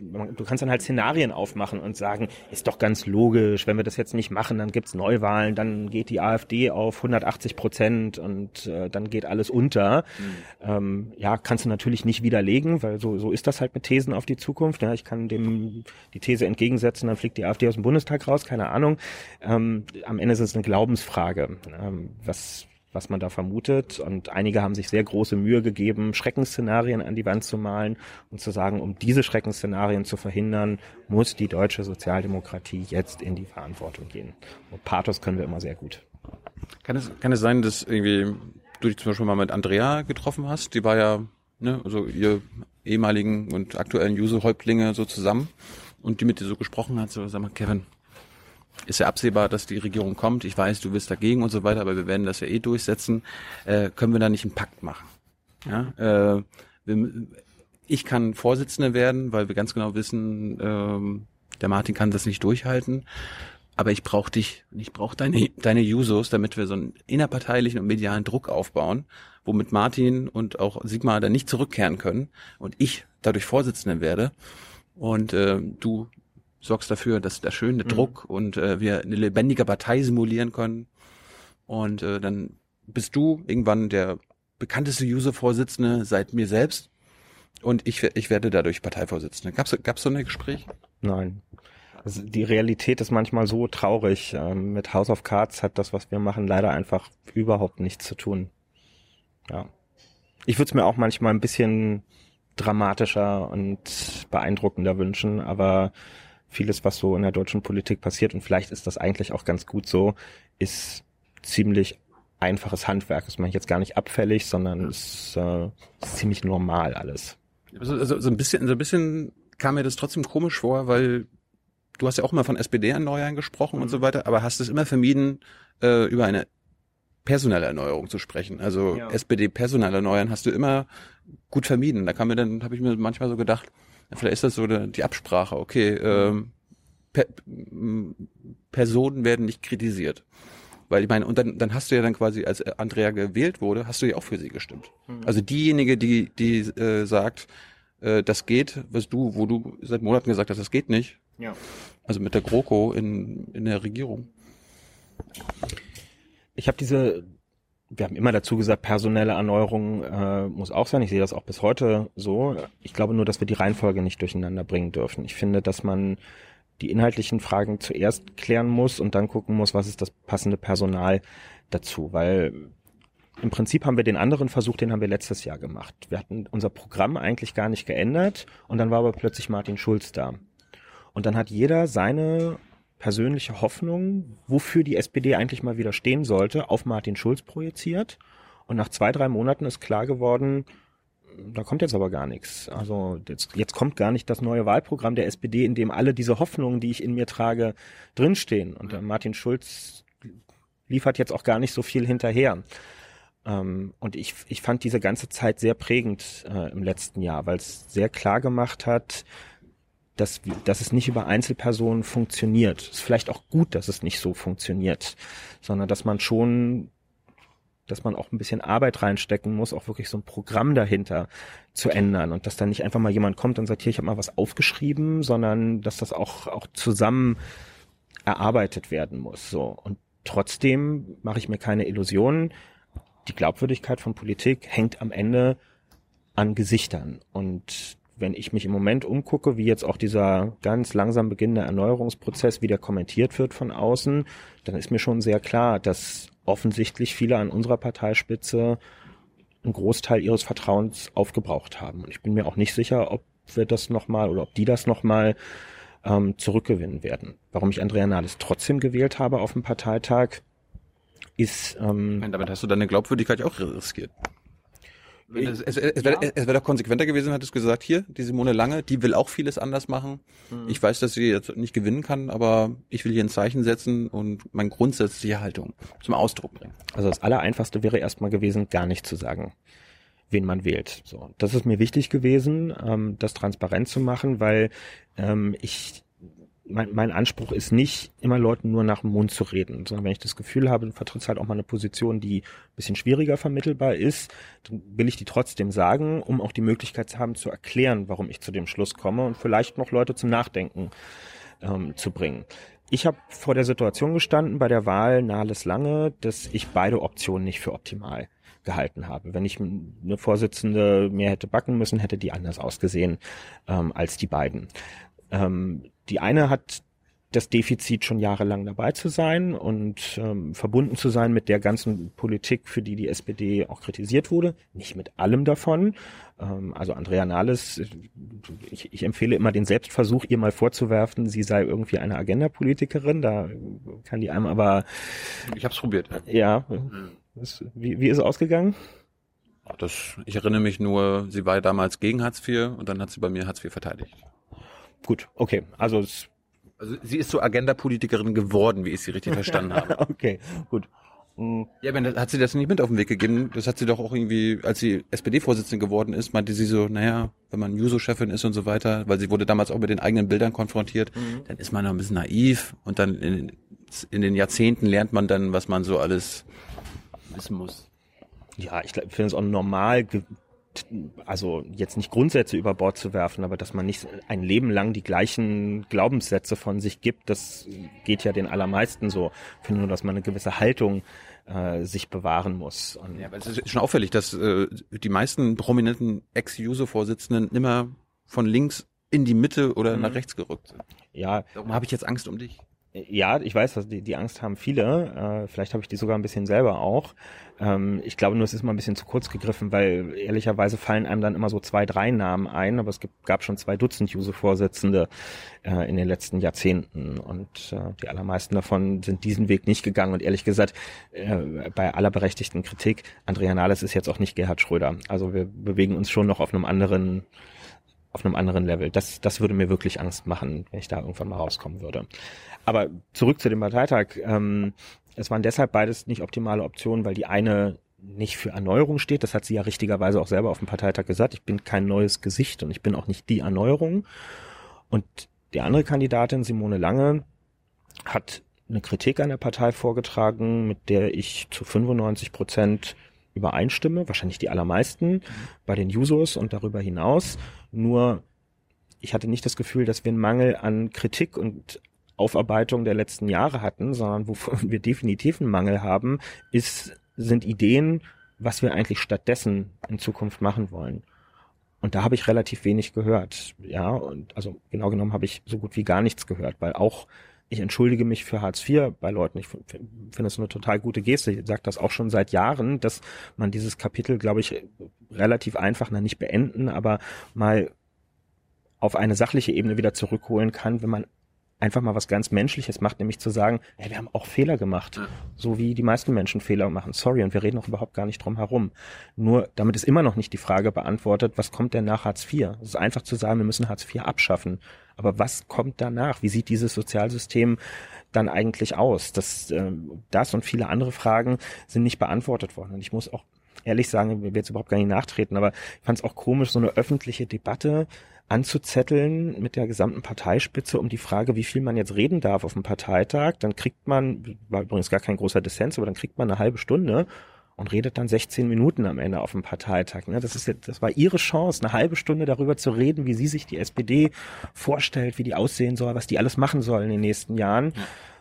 Du kannst dann halt Szenarien aufmachen und sagen, ist doch ganz logisch, wenn wir das jetzt nicht machen, dann gibt's Neuwahlen, dann geht die AfD auf 180 Prozent und äh, dann geht alles unter. Mhm. Ähm, ja, kannst du natürlich nicht widerlegen, weil so, so ist das halt mit Thesen auf die Zukunft. Ja, ich kann dem die These entgegensetzen, dann fliegt die AfD aus dem Bundestag raus, keine Ahnung. Ähm, am Ende ist es eine Glaubensfrage. Ähm, was was man da vermutet. Und einige haben sich sehr große Mühe gegeben, Schreckensszenarien an die Wand zu malen und zu sagen, um diese Schreckensszenarien zu verhindern, muss die deutsche Sozialdemokratie jetzt in die Verantwortung gehen. Und Pathos können wir immer sehr gut. Kann es, kann es sein, dass irgendwie du dich zum Beispiel mal mit Andrea getroffen hast? Die war ja, ne, also ihr ehemaligen und aktuellen Juso-Häuptlinge so zusammen und die mit dir so gesprochen hat, so, sag mal, Kevin, ist ja absehbar, dass die Regierung kommt. Ich weiß, du bist dagegen und so weiter, aber wir werden das ja eh durchsetzen. Äh, können wir da nicht einen Pakt machen? Ja, äh, wir, ich kann Vorsitzender werden, weil wir ganz genau wissen, ähm, der Martin kann das nicht durchhalten. Aber ich brauche dich, ich brauche deine, deine Jusos, damit wir so einen innerparteilichen und medialen Druck aufbauen, womit Martin und auch Sigmar dann nicht zurückkehren können und ich dadurch Vorsitzender werde und äh, du sorgst dafür, dass der schöne mhm. Druck und äh, wir eine lebendige Partei simulieren können. Und äh, dann bist du irgendwann der bekannteste User-Vorsitzende seit mir selbst. Und ich, ich werde dadurch Parteivorsitzende. Gab's, gab's so ein Gespräch? Nein. Also die Realität ist manchmal so traurig. Ähm, mit House of Cards hat das, was wir machen, leider einfach überhaupt nichts zu tun. Ja. Ich würde es mir auch manchmal ein bisschen dramatischer und beeindruckender wünschen, aber vieles, was so in der deutschen Politik passiert, und vielleicht ist das eigentlich auch ganz gut so, ist ziemlich einfaches Handwerk. Das meine ich jetzt gar nicht abfällig, sondern es äh, ist ziemlich normal alles. Also, also so ein bisschen, so ein bisschen kam mir das trotzdem komisch vor, weil du hast ja auch immer von SPD-Erneuern gesprochen mhm. und so weiter, aber hast es immer vermieden, äh, über eine personelle Erneuerung zu sprechen. Also ja. SPD personell erneuern hast du immer gut vermieden. Da kam mir dann, habe ich mir manchmal so gedacht, vielleicht ist das so die Absprache, okay, ähm, per, Personen werden nicht kritisiert. Weil ich meine, und dann, dann hast du ja dann quasi, als Andrea gewählt wurde, hast du ja auch für sie gestimmt. Mhm. Also diejenige, die, die äh, sagt, äh, das geht, was du, wo du seit Monaten gesagt hast, das geht nicht. Ja. Also mit der GroKo in, in der Regierung. Ich habe diese, wir haben immer dazu gesagt, personelle Erneuerung äh, muss auch sein. Ich sehe das auch bis heute so. Ich glaube nur, dass wir die Reihenfolge nicht durcheinander bringen dürfen. Ich finde, dass man die inhaltlichen Fragen zuerst klären muss und dann gucken muss, was ist das passende Personal dazu, weil im Prinzip haben wir den anderen Versuch, den haben wir letztes Jahr gemacht. Wir hatten unser Programm eigentlich gar nicht geändert und dann war aber plötzlich Martin Schulz da. Und dann hat jeder seine persönliche Hoffnung, wofür die SPD eigentlich mal wieder stehen sollte, auf Martin Schulz projiziert. Und nach zwei, drei Monaten ist klar geworden, da kommt jetzt aber gar nichts. Also jetzt, jetzt kommt gar nicht das neue Wahlprogramm der SPD, in dem alle diese Hoffnungen, die ich in mir trage, drinstehen. Und der Martin Schulz liefert jetzt auch gar nicht so viel hinterher. Ähm, und ich, ich fand diese ganze Zeit sehr prägend äh, im letzten Jahr, weil es sehr klar gemacht hat, dass, dass es nicht über Einzelpersonen funktioniert. Ist vielleicht auch gut, dass es nicht so funktioniert, sondern dass man schon dass man auch ein bisschen Arbeit reinstecken muss, auch wirklich so ein Programm dahinter zu ändern und dass dann nicht einfach mal jemand kommt und sagt, hier, ich habe mal was aufgeschrieben, sondern dass das auch, auch zusammen erarbeitet werden muss. So. Und trotzdem mache ich mir keine Illusionen. Die Glaubwürdigkeit von Politik hängt am Ende an Gesichtern. Und wenn ich mich im Moment umgucke, wie jetzt auch dieser ganz langsam beginnende Erneuerungsprozess wieder kommentiert wird von außen, dann ist mir schon sehr klar, dass offensichtlich viele an unserer Parteispitze einen Großteil ihres Vertrauens aufgebraucht haben. Und ich bin mir auch nicht sicher, ob wir das nochmal oder ob die das nochmal ähm, zurückgewinnen werden. Warum ich Andrea Nahles trotzdem gewählt habe auf dem Parteitag, ist... Ähm, meine, damit hast du deine Glaubwürdigkeit auch riskiert. Es, es, es, wäre ja. wär doch konsequenter gewesen, hättest du gesagt, hier, die Simone Lange, die will auch vieles anders machen. Mhm. Ich weiß, dass sie jetzt nicht gewinnen kann, aber ich will hier ein Zeichen setzen und meine grundsätzliche Haltung zum Ausdruck bringen. Also das Allereinfachste wäre erstmal gewesen, gar nicht zu sagen, wen man wählt. So, das ist mir wichtig gewesen, ähm, das transparent zu machen, weil ähm, ich mein, mein Anspruch ist nicht, immer Leuten nur nach dem Mund zu reden, sondern wenn ich das Gefühl habe, du vertrittst halt auch mal eine Position, die ein bisschen schwieriger vermittelbar ist, dann will ich die trotzdem sagen, um auch die Möglichkeit zu haben, zu erklären, warum ich zu dem Schluss komme und vielleicht noch Leute zum Nachdenken ähm, zu bringen. Ich habe vor der Situation gestanden bei der Wahl Nahles Lange, dass ich beide Optionen nicht für optimal gehalten habe. Wenn ich eine Vorsitzende mehr hätte backen müssen, hätte die anders ausgesehen ähm, als die beiden. Ähm, die eine hat das Defizit schon jahrelang dabei zu sein und ähm, verbunden zu sein mit der ganzen Politik, für die die SPD auch kritisiert wurde. Nicht mit allem davon. Ähm, also Andrea Nahles, ich, ich empfehle immer den Selbstversuch, ihr mal vorzuwerfen, sie sei irgendwie eine Agenda-Politikerin. Da kann die einem aber... Ich habe es probiert. Ja. Mhm. Das, wie, wie ist es ausgegangen? Das, ich erinnere mich nur, sie war damals gegen Hartz IV und dann hat sie bei mir Hartz IV verteidigt. Gut, okay. Also, es also sie ist zur Agenda-Politikerin geworden, wie ich sie richtig verstanden habe. okay, gut. Mhm. Ja, aber hat sie das nicht mit auf den Weg gegeben? Das hat sie doch auch irgendwie, als sie SPD-Vorsitzende geworden ist, meinte sie so, naja, wenn man Juso-Chefin ist und so weiter, weil sie wurde damals auch mit den eigenen Bildern konfrontiert, mhm. dann ist man noch ein bisschen naiv und dann in, in, den Jahrzehnten lernt man dann, was man so alles wissen muss. Ja, ich finde es auch normal also jetzt nicht Grundsätze über Bord zu werfen, aber dass man nicht ein Leben lang die gleichen Glaubenssätze von sich gibt, das geht ja den allermeisten so. Ich finde nur, dass man eine gewisse Haltung äh, sich bewahren muss. Und ja, aber es ist schon auffällig, dass äh, die meisten prominenten Ex-User-Vorsitzenden immer von links in die Mitte oder mhm. nach rechts gerückt sind. Ja. Darum habe ich jetzt Angst um dich. Ja, ich weiß, dass die, die Angst haben viele. Äh, vielleicht habe ich die sogar ein bisschen selber auch. Ähm, ich glaube nur, es ist mal ein bisschen zu kurz gegriffen, weil ehrlicherweise fallen einem dann immer so zwei, drei Namen ein, aber es gibt, gab schon zwei Dutzend Juso-Vorsitzende äh, in den letzten Jahrzehnten und äh, die allermeisten davon sind diesen Weg nicht gegangen und ehrlich gesagt, äh, bei aller berechtigten Kritik, Andrea Nahles ist jetzt auch nicht Gerhard Schröder. Also wir bewegen uns schon noch auf einem anderen auf einem anderen Level. Das, das würde mir wirklich Angst machen, wenn ich da irgendwann mal rauskommen würde. Aber zurück zu dem Parteitag. Ähm, es waren deshalb beides nicht optimale Optionen, weil die eine nicht für Erneuerung steht. Das hat sie ja richtigerweise auch selber auf dem Parteitag gesagt. Ich bin kein neues Gesicht und ich bin auch nicht die Erneuerung. Und die andere Kandidatin, Simone Lange, hat eine Kritik an der Partei vorgetragen, mit der ich zu 95 Prozent übereinstimme, wahrscheinlich die allermeisten bei den Jusos und darüber hinaus. Nur ich hatte nicht das Gefühl, dass wir einen Mangel an Kritik und Aufarbeitung der letzten Jahre hatten, sondern wovon wir definitiv einen Mangel haben, ist, sind Ideen, was wir eigentlich stattdessen in Zukunft machen wollen. Und da habe ich relativ wenig gehört. Ja, und also genau genommen habe ich so gut wie gar nichts gehört, weil auch ich entschuldige mich für Hartz IV bei Leuten. Ich finde es eine total gute Geste. Ich sage das auch schon seit Jahren, dass man dieses Kapitel, glaube ich, relativ einfach, nicht beenden, aber mal auf eine sachliche Ebene wieder zurückholen kann, wenn man einfach mal was ganz Menschliches macht, nämlich zu sagen, hey, wir haben auch Fehler gemacht, ja. so wie die meisten Menschen Fehler machen. Sorry, und wir reden auch überhaupt gar nicht drum herum. Nur damit ist immer noch nicht die Frage beantwortet, was kommt denn nach Hartz IV? Es ist einfach zu sagen, wir müssen Hartz IV abschaffen. Aber was kommt danach? Wie sieht dieses Sozialsystem dann eigentlich aus? Das, äh, das und viele andere Fragen sind nicht beantwortet worden. Und ich muss auch ehrlich sagen, ich will jetzt überhaupt gar nicht nachtreten, aber ich fand es auch komisch, so eine öffentliche Debatte anzuzetteln mit der gesamten Parteispitze um die Frage, wie viel man jetzt reden darf auf dem Parteitag. Dann kriegt man, war übrigens gar kein großer Dissens, aber dann kriegt man eine halbe Stunde und redet dann 16 Minuten am Ende auf dem Parteitag. Ne? Das ist jetzt, das war ihre Chance, eine halbe Stunde darüber zu reden, wie sie sich die SPD vorstellt, wie die aussehen soll, was die alles machen soll in den nächsten Jahren.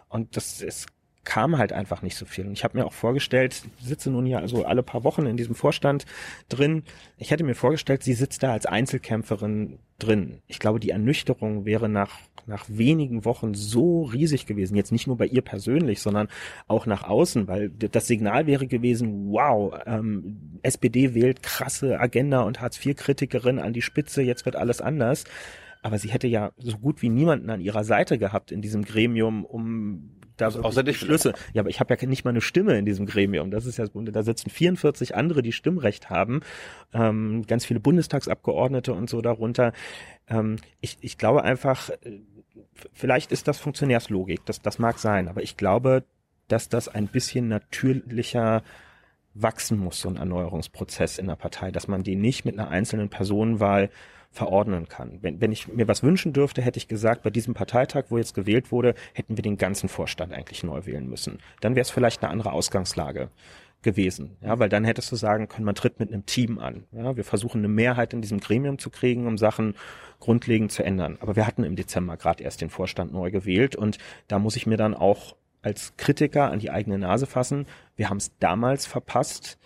Und das ist kam halt einfach nicht so viel. Und ich habe mir auch vorgestellt, ich sitze nun ja also alle paar Wochen in diesem Vorstand drin. Ich hätte mir vorgestellt, sie sitzt da als Einzelkämpferin drin. Ich glaube, die Ernüchterung wäre nach, nach wenigen Wochen so riesig gewesen. Jetzt nicht nur bei ihr persönlich, sondern auch nach außen, weil das Signal wäre gewesen, wow, ähm, SPD wählt krasse Agenda und Hartz-IV-Kritikerin an die Spitze, jetzt wird alles anders. Aber sie hätte ja so gut wie niemanden an ihrer Seite gehabt in diesem Gremium, um da Außer dich Schlüsse. Ja, aber ich habe ja nicht mal eine Stimme in diesem Gremium. Das ist ja, da sitzen 44 andere, die Stimmrecht haben, ähm, ganz viele Bundestagsabgeordnete und so darunter. Ähm, ich, ich glaube einfach, äh, vielleicht ist das Funktionärslogik, das, das mag sein, aber ich glaube, dass das ein bisschen natürlicher wachsen muss, so ein Erneuerungsprozess in der Partei, dass man den nicht mit einer einzelnen Personenwahl verordnen kann. Wenn, wenn ich mir was wünschen dürfte, hätte ich gesagt, bei diesem Parteitag, wo jetzt gewählt wurde, hätten wir den ganzen Vorstand eigentlich neu wählen müssen. Dann wäre es vielleicht eine andere Ausgangslage gewesen. Ja, weil dann hättest du sagen können, man tritt mit einem Team an. Ja, wir versuchen eine Mehrheit in diesem Gremium zu kriegen, um Sachen grundlegend zu ändern. Aber wir hatten im Dezember gerade erst den Vorstand neu gewählt und da muss ich mir dann auch als Kritiker an die eigene Nase fassen. Wir haben es damals verpasst,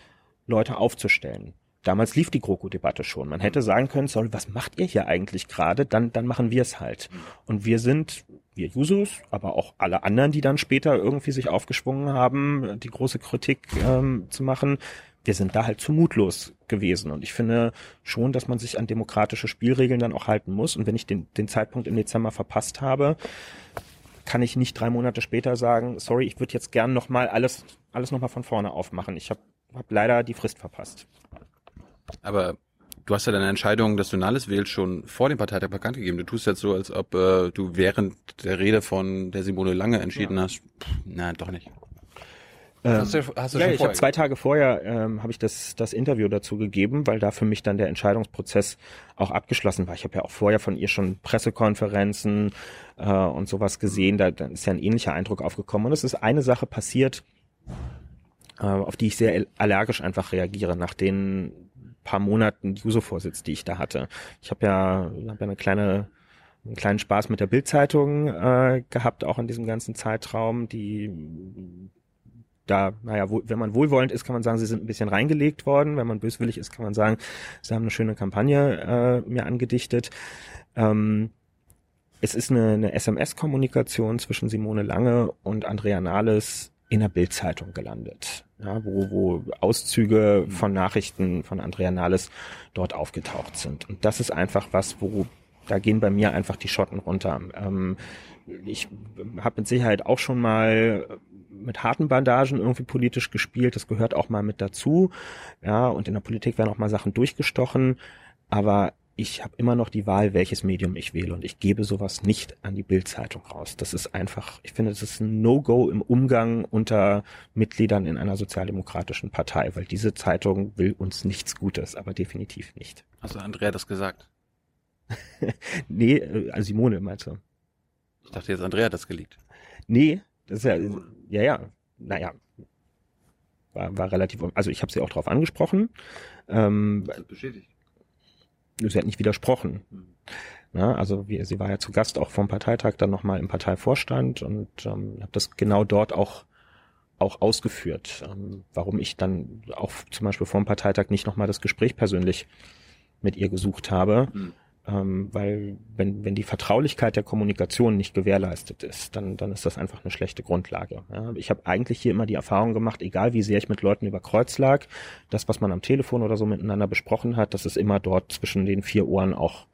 Leute aufzustellen. Damals lief die GroKo-Debatte schon. Man hätte sagen können, sorry, was macht ihr hier eigentlich gerade? Dann, dann machen wir es halt. Und wir sind, wir Jusos, aber auch alle anderen, die dann später irgendwie sich aufgeschwungen haben, die große Kritik ähm, zu machen, wir sind da halt zu mutlos gewesen. Und ich finde schon, dass man sich an demokratische Spielregeln dann auch halten muss. Und wenn ich den, den Zeitpunkt im Dezember verpasst habe, kann ich nicht drei Monate später sagen, sorry, ich würde jetzt gern nochmal alles, alles nochmal von vorne aufmachen. Ich habe hab leider die Frist verpasst. Aber du hast ja deine Entscheidung, dass du Nahles wählst, schon vor dem Parteitag bekannt gegeben. Du tust jetzt so, als ob äh, du während der Rede von der Simone Lange entschieden ja. hast. Pff, na, doch nicht. Ähm, hast du, hast du ja, ich habe zwei Tage vorher ähm, habe ich das das Interview dazu gegeben, weil da für mich dann der Entscheidungsprozess auch abgeschlossen war. Ich habe ja auch vorher von ihr schon Pressekonferenzen äh, und sowas gesehen. Da, da ist ja ein ähnlicher Eindruck aufgekommen. Und es ist eine Sache passiert, äh, auf die ich sehr allergisch einfach reagiere, nach den paar Monaten Juso-Vorsitz, die ich da hatte. Ich habe ja, hab ja eine kleine einen kleinen Spaß mit der Bildzeitung äh, gehabt, auch in diesem ganzen Zeitraum, die da, naja, wo, wenn man wohlwollend ist, kann man sagen, sie sind ein bisschen reingelegt worden. Wenn man böswillig ist, kann man sagen, sie haben eine schöne Kampagne äh, mir angedichtet. Ähm, es ist eine, eine SMS-Kommunikation zwischen Simone Lange und Andrea Nahles in der Bildzeitung gelandet. Ja, wo, wo Auszüge von Nachrichten von Andrea Nahles dort aufgetaucht sind. Und das ist einfach was, wo da gehen bei mir einfach die Schotten runter. Ähm, ich habe mit Sicherheit auch schon mal mit harten Bandagen irgendwie politisch gespielt. Das gehört auch mal mit dazu. Ja, und in der Politik werden auch mal Sachen durchgestochen. Aber ich habe immer noch die Wahl, welches Medium ich wähle und ich gebe sowas nicht an die Bildzeitung raus. Das ist einfach, ich finde, das ist ein No-Go im Umgang unter Mitgliedern in einer sozialdemokratischen Partei, weil diese Zeitung will uns nichts Gutes, aber definitiv nicht. Hast du Andrea das gesagt? nee, äh, also Simone meinst du? Ich dachte jetzt, Andrea hat das geleakt. Nee, das ist ja, ja, ja, naja, war, war relativ, also ich habe sie auch darauf angesprochen. Ähm, bestätigt sie hat nicht widersprochen. Na, also wie, sie war ja zu Gast auch vom Parteitag dann nochmal im Parteivorstand und ähm, habe das genau dort auch auch ausgeführt, ähm, warum ich dann auch zum Beispiel vor dem Parteitag nicht nochmal das Gespräch persönlich mit ihr gesucht habe, mhm ähm, weil wenn, wenn die Vertraulichkeit der Kommunikation nicht gewährleistet ist, dann, dann ist das einfach eine schlechte Grundlage. Ja, ich habe eigentlich hier immer die Erfahrung gemacht, egal wie sehr ich mit Leuten über Kreuz lag, das, was man am Telefon oder so miteinander besprochen hat, das ist immer dort zwischen den vier Ohren auch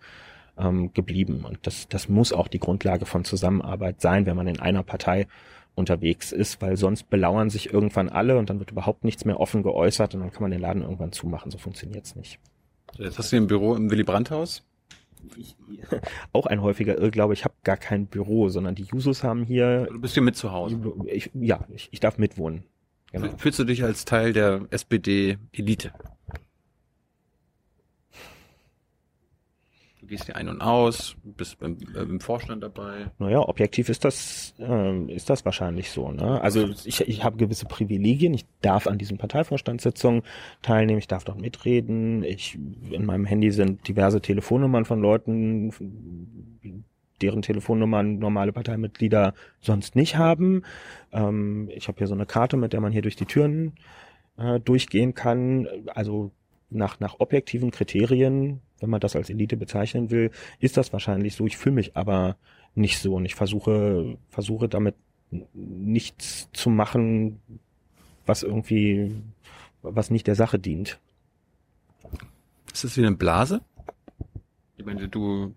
ähm, geblieben. Und das, das muss auch die Grundlage von Zusammenarbeit sein, wenn man in einer Partei unterwegs ist, weil sonst belauern sich irgendwann alle und dann wird überhaupt nichts mehr offen geäußert und dann kann man den Laden irgendwann zumachen. So funktioniert's nicht. Jetzt hast du ein Büro im Willy Brandt-Haus ich, auch ein häufiger Irrglaube, ich habe gar kein Büro, sondern die Jusos haben hier. Du bist hier mit zu Hause. Ich, ja, ich, ich darf mitwohnen. Genau. Fühlst du dich als Teil der SPD-Elite? Gehst hier ein und aus, bist beim, äh, im Vorstand dabei. Naja, objektiv ist das, äh, ist das wahrscheinlich so. Ne? Also ich, ich habe gewisse Privilegien. Ich darf an diesen Parteivorstandssitzungen teilnehmen, ich darf dort mitreden. Ich, in meinem Handy sind diverse Telefonnummern von Leuten, deren Telefonnummern normale Parteimitglieder sonst nicht haben. Ähm, ich habe hier so eine Karte, mit der man hier durch die Türen äh, durchgehen kann. Also nach, nach objektiven Kriterien wenn man das als Elite bezeichnen will, ist das wahrscheinlich so. Ich fühle mich aber nicht so und ich versuche, versuche damit nichts zu machen, was irgendwie, was nicht der Sache dient. Ist das wie eine Blase? Ich meine, du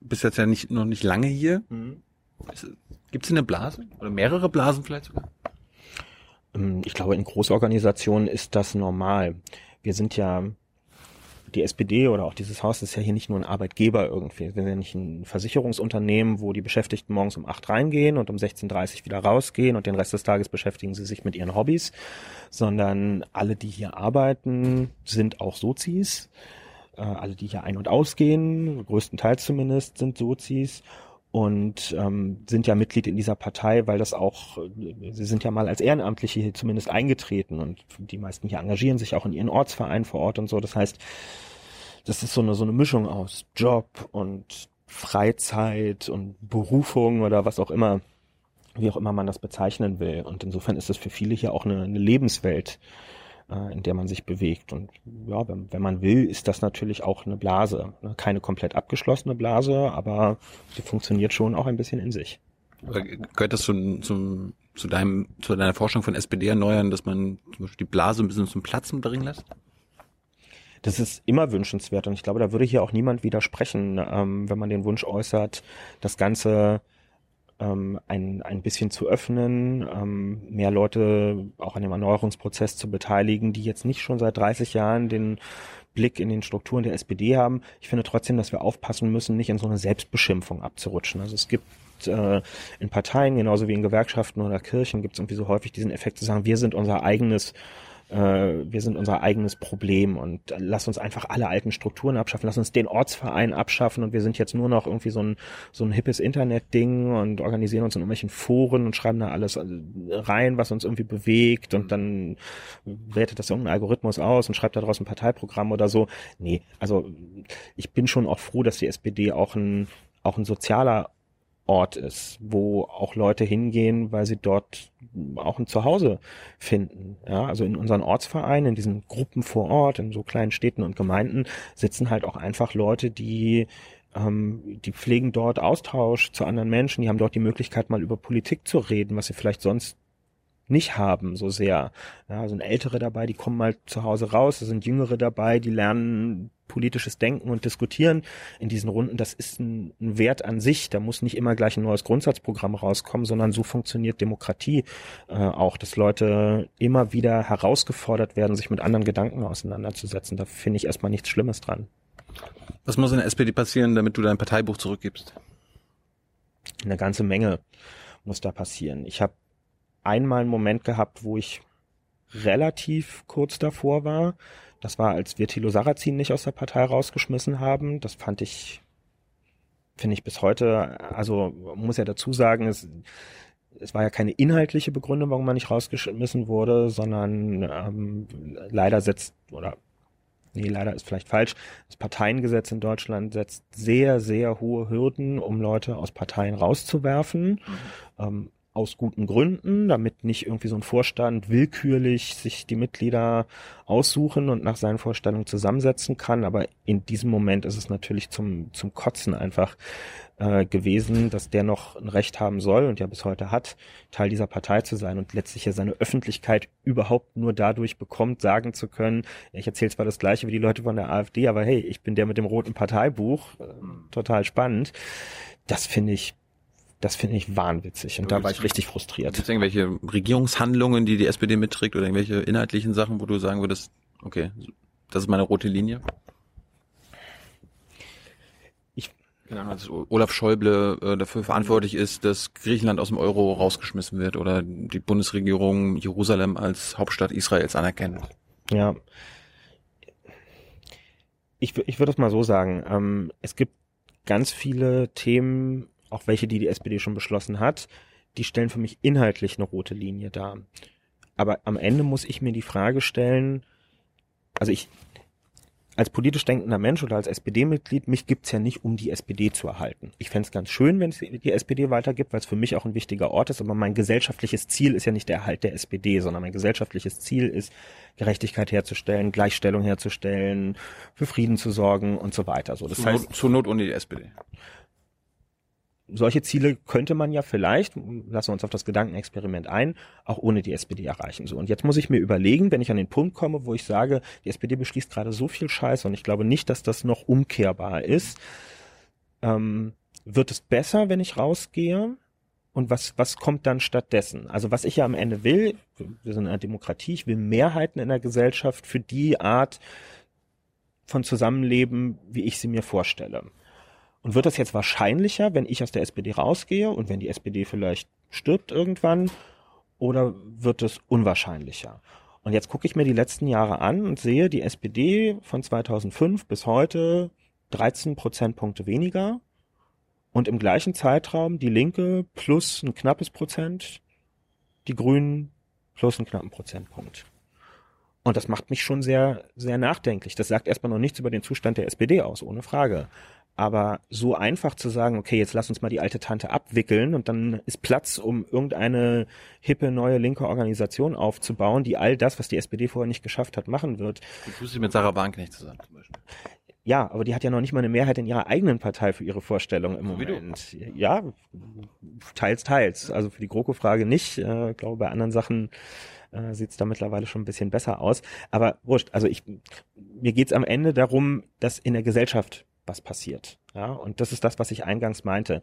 bist jetzt ja nicht, noch nicht lange hier. Mhm. Gibt es eine Blase? Oder mehrere Blasen vielleicht sogar? Ähm, ich glaube, in Großorganisationen ist das normal. Wir sind ja die SPD oder auch dieses Haus ist ja hier nicht nur ein Arbeitgeber irgendwie. Wir sind ja nicht ein Versicherungsunternehmen, wo die Beschäftigten morgens um acht reingehen und um 16.30 Uhr wieder rausgehen und den Rest des Tages beschäftigen sie sich mit ihren Hobbys, sondern alle, die hier arbeiten, sind auch Sozis. Äh, alle, die hier ein- und ausgehen, größtenteils zumindest, sind Sozis und ähm, sind ja Mitglied in dieser Partei, weil das auch, sie sind ja mal als Ehrenamtliche hier zumindest eingetreten und die meisten hier engagieren sich auch in ihren Ortsvereinen vor Ort und so. Das heißt, das ist so eine, so eine Mischung aus Job und Freizeit und Berufung oder was auch immer, wie auch immer man das bezeichnen will. Und insofern ist es für viele hier auch eine, eine Lebenswelt, äh, in der man sich bewegt. Und ja, wenn, wenn man will, ist das natürlich auch eine Blase. Ne? Keine komplett abgeschlossene Blase, aber sie funktioniert schon auch ein bisschen in sich. Gehört das zum, zum, zu deinem, zu deiner Forschung von SPD-Erneuern, dass man zum Beispiel die Blase ein bisschen zum Platzen bringen lässt? Das ist immer wünschenswert und ich glaube, da würde hier auch niemand widersprechen, ähm, wenn man den Wunsch äußert, das Ganze ähm, ein, ein bisschen zu öffnen, ähm, mehr Leute auch an dem Erneuerungsprozess zu beteiligen, die jetzt nicht schon seit 30 Jahren den Blick in den Strukturen der SPD haben. Ich finde trotzdem, dass wir aufpassen müssen, nicht in so eine Selbstbeschimpfung abzurutschen. Also es gibt äh, in Parteien genauso wie in Gewerkschaften oder Kirchen gibt es irgendwie so häufig diesen Effekt zu sagen, wir sind unser eigenes wir sind unser eigenes Problem und lass uns einfach alle alten Strukturen abschaffen, lass uns den Ortsverein abschaffen und wir sind jetzt nur noch irgendwie so ein, so ein hippes Internet-Ding und organisieren uns in irgendwelchen Foren und schreiben da alles äh, rein, was uns irgendwie bewegt und dann wertet das irgendein Algorithmus aus und schreibt daraus ein Parteiprogramm oder so. Nee, also ich bin schon auch froh, dass die SPD auch ein, auch ein sozialer Ort ist, wo auch Leute hingehen, weil sie dort auch ein Zuhause finden. Ja, also in unseren Ortsvereinen, in diesen Gruppen vor Ort, in so kleinen Städten und Gemeinden sitzen halt auch einfach Leute, die ähm, die pflegen dort Austausch zu anderen Menschen, die haben dort die Möglichkeit, mal über Politik zu reden, was sie vielleicht sonst nicht haben so sehr. Ja, sind Ältere dabei, die kommen mal zu Hause raus, es sind Jüngere dabei, die lernen politisches Denken und Diskutieren in diesen Runden. Das ist ein, ein Wert an sich. Da muss nicht immer gleich ein neues Grundsatzprogramm rauskommen, sondern so funktioniert Demokratie äh, auch, dass Leute immer wieder herausgefordert werden, sich mit anderen Gedanken auseinanderzusetzen. Da finde ich erstmal nichts Schlimmes dran. Was muss in der SPD passieren, damit du dein Parteibuch zurückgibst? Eine ganze Menge muss da passieren. Ich habe einmal einen Moment gehabt, wo ich relativ kurz davor war. Das war, als wir Thilo Sarrazin nicht aus der Partei rausgeschmissen haben. Das fand ich, finde ich bis heute, also muss ja dazu sagen, es, es war ja keine inhaltliche Begründung, warum man nicht rausgeschmissen wurde, sondern ähm, leider setzt, oder nee, leider ist vielleicht falsch, das Parteiengesetz in Deutschland setzt sehr, sehr hohe Hürden, um Leute aus Parteien rauszuwerfen. Mhm. Ähm, aus guten Gründen, damit nicht irgendwie so ein Vorstand willkürlich sich die Mitglieder aussuchen und nach seinen Vorstellungen zusammensetzen kann. Aber in diesem Moment ist es natürlich zum, zum Kotzen einfach äh, gewesen, dass der noch ein Recht haben soll und ja bis heute hat, Teil dieser Partei zu sein und letztlich ja seine Öffentlichkeit überhaupt nur dadurch bekommt, sagen zu können, ich erzähle zwar das gleiche wie die Leute von der AfD, aber hey, ich bin der mit dem roten Parteibuch, äh, total spannend. Das finde ich das finde ich wahnwitzig und da war ich richtig frustriert. Gibt es irgendwelche Regierungshandlungen, die die SPD mitträgt oder irgendwelche inhaltlichen Sachen, wo du sagen würdest, okay, das ist meine rote Linie? Ich Ahnung, dass Olaf Schäuble äh, dafür verantwortlich ist, dass Griechenland aus dem Euro rausgeschmissen wird oder die Bundesregierung Jerusalem als Hauptstadt Israels anerkennt. Ja. Ich, ich würde es mal so sagen. Ähm, es gibt ganz viele Themen, auch welche, die die SPD schon beschlossen hat, die stellen für mich inhaltlich eine rote Linie dar. Aber am Ende muss ich mir die Frage stellen, also ich, als politisch denkender Mensch oder als SPD-Mitglied, mich gibt's ja nicht, um die SPD zu erhalten. Ich fände ganz schön, wenn es die SPD weitergibt, weil es für mich auch ein wichtiger Ort ist, aber mein gesellschaftliches Ziel ist ja nicht der Erhalt der SPD, sondern mein gesellschaftliches Ziel ist, Gerechtigkeit herzustellen, Gleichstellung herzustellen, für Frieden zu sorgen und so weiter. So, das zur, heißt, Not, zur Not ohne die SPD solche Ziele könnte man ja vielleicht, lassen wir uns auf das Gedankenexperiment ein, auch ohne die SPD erreichen. So. Und jetzt muss ich mir überlegen, wenn ich an den Punkt komme, wo ich sage, die SPD beschließt gerade so viel Scheiß und ich glaube nicht, dass das noch umkehrbar ist, ähm, wird es besser, wenn ich rausgehe? Und was, was kommt dann stattdessen? Also was ich ja am Ende will, wir sind eine Demokratie, ich will Mehrheiten in der Gesellschaft für die Art von Zusammenleben, wie ich sie mir vorstelle. Und wird das jetzt wahrscheinlicher, wenn ich aus der SPD rausgehe und wenn die SPD vielleicht stirbt irgendwann? Oder wird es unwahrscheinlicher? Und jetzt gucke ich mir die letzten Jahre an und sehe die SPD von 2005 bis heute 13 Prozentpunkte weniger und im gleichen Zeitraum die Linke plus ein knappes Prozent, die Grünen plus einen knappen Prozentpunkt. Und das macht mich schon sehr, sehr nachdenklich. Das sagt erstmal noch nichts über den Zustand der SPD aus, ohne Frage. Aber so einfach zu sagen, okay, jetzt lass uns mal die alte Tante abwickeln und dann ist Platz, um irgendeine hippe neue linke Organisation aufzubauen, die all das, was die SPD vorher nicht geschafft hat, machen wird. Du tust dich mit Sarah Wagenknecht zusammen zum Beispiel. Ja, aber die hat ja noch nicht mal eine Mehrheit in ihrer eigenen Partei für ihre Vorstellung im Moment. Ja, teils, teils. Also für die GroKo-Frage nicht. Äh, ich glaube, bei anderen Sachen äh, sieht es da mittlerweile schon ein bisschen besser aus. Aber wurscht, also ich, mir geht's am Ende darum, dass in der Gesellschaft was passiert. Ja, und das ist das, was ich eingangs meinte.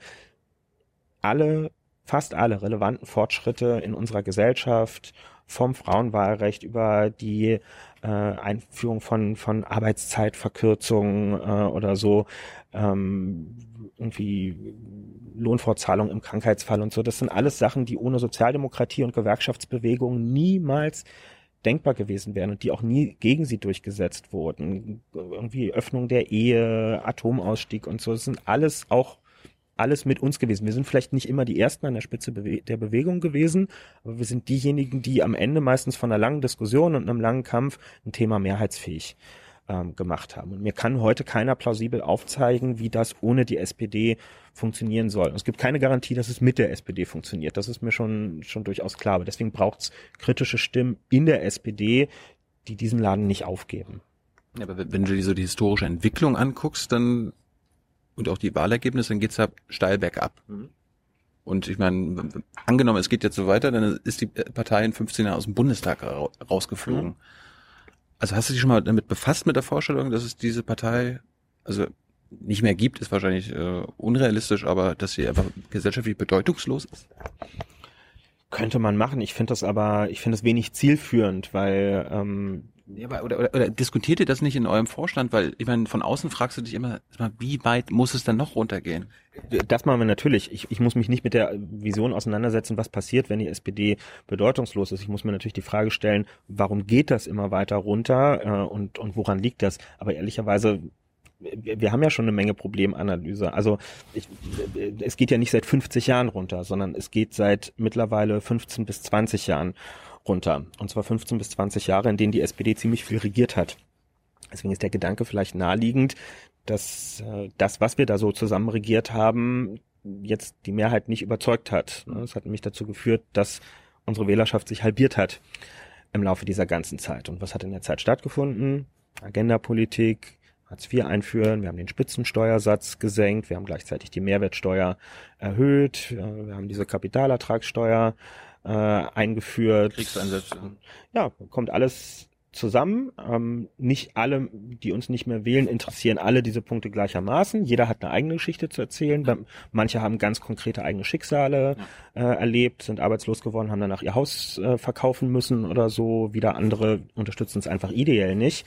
Alle, fast alle relevanten Fortschritte in unserer Gesellschaft, vom Frauenwahlrecht über die äh, Einführung von, von Arbeitszeitverkürzungen äh, oder so, ähm, irgendwie Lohnfortzahlung im Krankheitsfall und so. Das sind alles Sachen, die ohne Sozialdemokratie und Gewerkschaftsbewegung niemals denkbar gewesen wären und die auch nie gegen sie durchgesetzt wurden. Irgendwie Öffnung der Ehe, Atomausstieg und so, das sind alles auch alles mit uns gewesen. Wir sind vielleicht nicht immer die Ersten an der Spitze der Bewegung gewesen, aber wir sind diejenigen, die am Ende meistens von einer langen Diskussion und einem langen Kampf ein Thema mehrheitsfähig ähm, gemacht haben. Und mir kann heute keiner plausibel aufzeigen, wie das ohne die SPD funktionieren soll. Und es gibt keine Garantie, dass es mit der SPD funktioniert. Das ist mir schon, schon durchaus klar. Aber deswegen braucht es kritische Stimmen in der SPD, die diesen Laden nicht aufgeben. Ja, aber wenn du dir so die historische Entwicklung anguckst, dann und auch die Wahlergebnisse, dann geht's ja steil bergab. Mhm. Und ich meine, angenommen, es geht jetzt so weiter, dann ist die Partei in 15 Jahren aus dem Bundestag rausgeflogen. Mhm. Also hast du dich schon mal damit befasst mit der Vorstellung, dass es diese Partei, also nicht mehr gibt, ist wahrscheinlich äh, unrealistisch, aber dass sie einfach gesellschaftlich bedeutungslos ist? Könnte man machen. Ich finde das aber, ich finde es wenig zielführend, weil ähm, ja, aber, oder, oder, oder diskutiert ihr das nicht in eurem Vorstand? Weil ich meine, von außen fragst du dich immer, wie weit muss es denn noch runtergehen? Das machen wir natürlich. Ich, ich muss mich nicht mit der Vision auseinandersetzen, was passiert, wenn die SPD bedeutungslos ist. Ich muss mir natürlich die Frage stellen, warum geht das immer weiter runter äh, und, und woran liegt das? Aber ehrlicherweise wir haben ja schon eine Menge Problemanalyse. Also ich, es geht ja nicht seit 50 Jahren runter, sondern es geht seit mittlerweile 15 bis 20 Jahren runter. Und zwar 15 bis 20 Jahre, in denen die SPD ziemlich viel regiert hat. Deswegen ist der Gedanke vielleicht naheliegend, dass äh, das, was wir da so zusammen regiert haben, jetzt die Mehrheit nicht überzeugt hat. Das hat nämlich dazu geführt, dass unsere Wählerschaft sich halbiert hat im Laufe dieser ganzen Zeit. Und was hat in der Zeit stattgefunden? Agendapolitik, Hartz IV einführen, wir haben den Spitzensteuersatz gesenkt, wir haben gleichzeitig die Mehrwertsteuer erhöht, wir haben diese Kapitalertragssteuer äh, eingeführt. Kriegseinsätze. Ja, kommt alles zusammen. Ähm, nicht alle, die uns nicht mehr wählen, interessieren alle diese Punkte gleichermaßen. Jeder hat eine eigene Geschichte zu erzählen. Ja. Manche haben ganz konkrete eigene Schicksale ja. äh, erlebt, sind arbeitslos geworden, haben danach ihr Haus äh, verkaufen müssen oder so. Wieder andere unterstützen es einfach ideell nicht.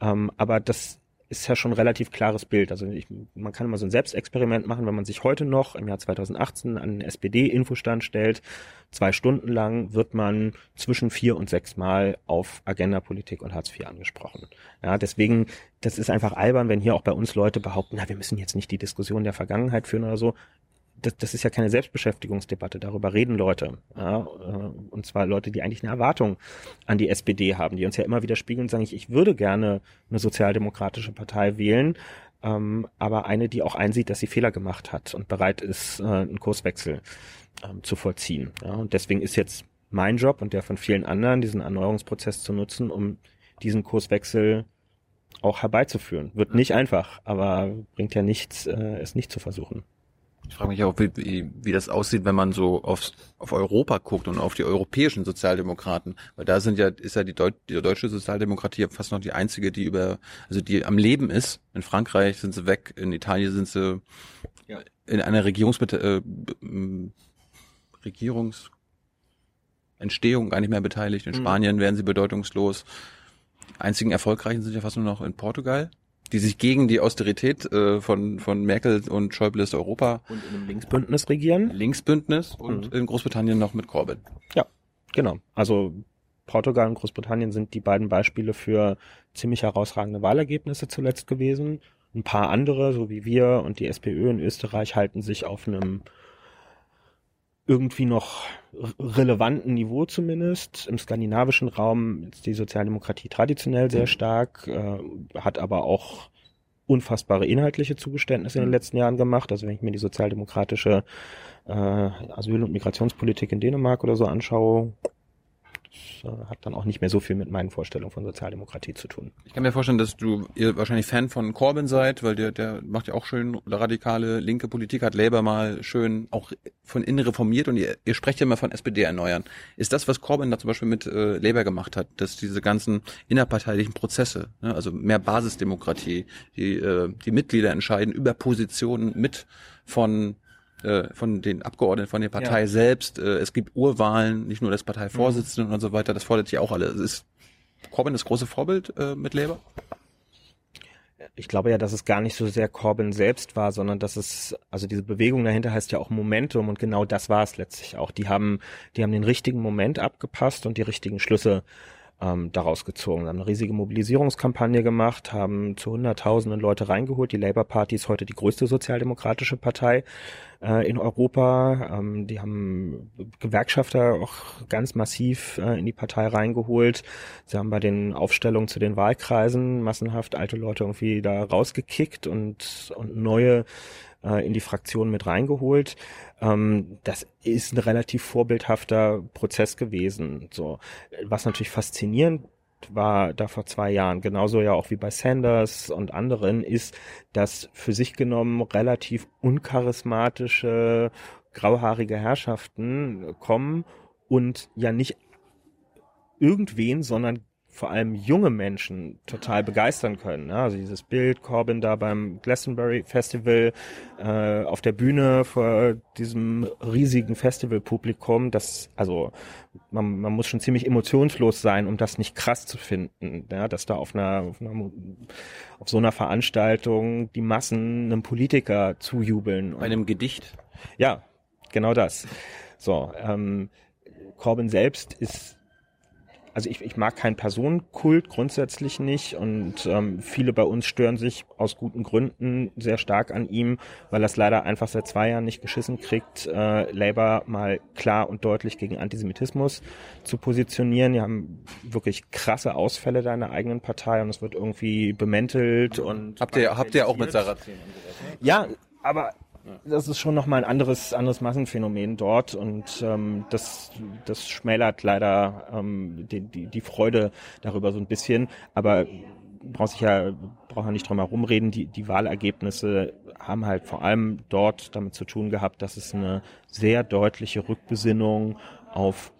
Ähm, aber das ist ja schon ein relativ klares Bild. Also ich, man kann immer so ein Selbstexperiment machen, wenn man sich heute noch im Jahr 2018 an den SPD-Infostand stellt. Zwei Stunden lang wird man zwischen vier und sechs Mal auf Agenda-Politik und Hartz IV angesprochen. Ja, deswegen, das ist einfach albern, wenn hier auch bei uns Leute behaupten, na, wir müssen jetzt nicht die Diskussion der Vergangenheit führen oder so das, das ist ja keine Selbstbeschäftigungsdebatte, darüber reden Leute. Ja, äh, und zwar Leute, die eigentlich eine Erwartung an die SPD haben, die uns ja immer wieder spiegeln und sagen, ich, ich würde gerne eine sozialdemokratische Partei wählen, ähm, aber eine, die auch einsieht, dass sie Fehler gemacht hat und bereit ist, äh, einen Kurswechsel ähm, zu vollziehen. Ja, und deswegen ist jetzt mein Job und der von vielen anderen, diesen Erneuerungsprozess zu nutzen, um diesen Kurswechsel auch herbeizuführen. Wird nicht einfach, aber bringt ja nichts, äh, es nicht zu versuchen. Ich frage mich auch, wie, wie, wie das aussieht, wenn man so aufs, auf Europa guckt und auf die europäischen Sozialdemokraten. Weil da sind ja, ist ja die, Deut die deutsche Sozialdemokratie fast noch die einzige, die über, also die am Leben ist. In Frankreich sind sie weg, in Italien sind sie ja. in einer Regierungs äh, Regierungsentstehung gar nicht mehr beteiligt. In mhm. Spanien werden sie bedeutungslos. Die einzigen erfolgreichen sind ja fast nur noch in Portugal die sich gegen die Austerität äh, von, von Merkel und Schäuble ist Europa. Und in einem Linksbündnis regieren. Linksbündnis und mhm. in Großbritannien noch mit Corbyn. Ja, genau. Also Portugal und Großbritannien sind die beiden Beispiele für ziemlich herausragende Wahlergebnisse zuletzt gewesen. Ein paar andere, so wie wir und die SPÖ in Österreich, halten sich auf einem irgendwie noch relevanten Niveau zumindest. Im skandinavischen Raum ist die Sozialdemokratie traditionell sehr stark, äh, hat aber auch unfassbare inhaltliche Zugeständnisse in den letzten Jahren gemacht. Also wenn ich mir die sozialdemokratische äh, Asyl- und Migrationspolitik in Dänemark oder so anschaue, hat dann auch nicht mehr so viel mit meinen Vorstellungen von Sozialdemokratie zu tun. Ich kann mir vorstellen, dass du ihr wahrscheinlich Fan von Corbyn seid, weil der, der macht ja auch schön radikale linke Politik, hat Labour mal schön auch von innen reformiert und ihr, ihr sprecht ja immer von SPD erneuern. Ist das, was Corbyn da zum Beispiel mit äh, Labour gemacht hat, dass diese ganzen innerparteilichen Prozesse, ne, also mehr Basisdemokratie, die, äh, die Mitglieder entscheiden über Positionen mit von äh, von den Abgeordneten von der Partei ja. selbst. Äh, es gibt Urwahlen, nicht nur des Parteivorsitzenden mhm. und so weiter. Das fordert ja auch alle. Ist Corbyn das große Vorbild äh, mit Labour? Ich glaube ja, dass es gar nicht so sehr Corbyn selbst war, sondern dass es, also diese Bewegung dahinter heißt ja auch Momentum und genau das war es letztlich auch. Die haben, die haben den richtigen Moment abgepasst und die richtigen Schlüsse ähm, daraus gezogen. haben eine riesige Mobilisierungskampagne gemacht, haben zu Hunderttausenden Leute reingeholt. Die Labour Party ist heute die größte sozialdemokratische Partei äh, in Europa. Ähm, die haben Gewerkschafter auch ganz massiv äh, in die Partei reingeholt. Sie haben bei den Aufstellungen zu den Wahlkreisen massenhaft alte Leute irgendwie da rausgekickt und, und neue äh, in die Fraktion mit reingeholt. Ähm, das ist ein relativ vorbildhafter Prozess gewesen. So, was natürlich faszinierend war da vor zwei Jahren, genauso ja auch wie bei Sanders und anderen, ist, dass für sich genommen relativ uncharismatische, grauhaarige Herrschaften kommen und ja nicht irgendwen, sondern vor allem junge Menschen total begeistern können. Ne? Also dieses Bild Corbin da beim Glastonbury Festival äh, auf der Bühne vor diesem riesigen Festivalpublikum, das also man, man muss schon ziemlich emotionslos sein, um das nicht krass zu finden, ja? dass da auf einer, auf einer auf so einer Veranstaltung die Massen einem Politiker zujubeln. Bei einem Gedicht. Ja, genau das. So, ähm, Corbin selbst ist also ich, ich mag keinen Personenkult grundsätzlich nicht und ähm, viele bei uns stören sich aus guten Gründen sehr stark an ihm, weil er es leider einfach seit zwei Jahren nicht geschissen kriegt, äh, Labour mal klar und deutlich gegen Antisemitismus zu positionieren. Die haben wirklich krasse Ausfälle da in der eigenen Partei und es wird irgendwie bemäntelt und habt ihr habt ihr auch mit Sarah Ja, aber das ist schon nochmal ein anderes, anderes Massenphänomen dort und ähm, das, das schmälert leider ähm, die, die, die Freude darüber so ein bisschen. Aber braucht sich ja, braucht nicht drum herum reden. Die, die Wahlergebnisse haben halt vor allem dort damit zu tun gehabt, dass es eine sehr deutliche Rückbesinnung auf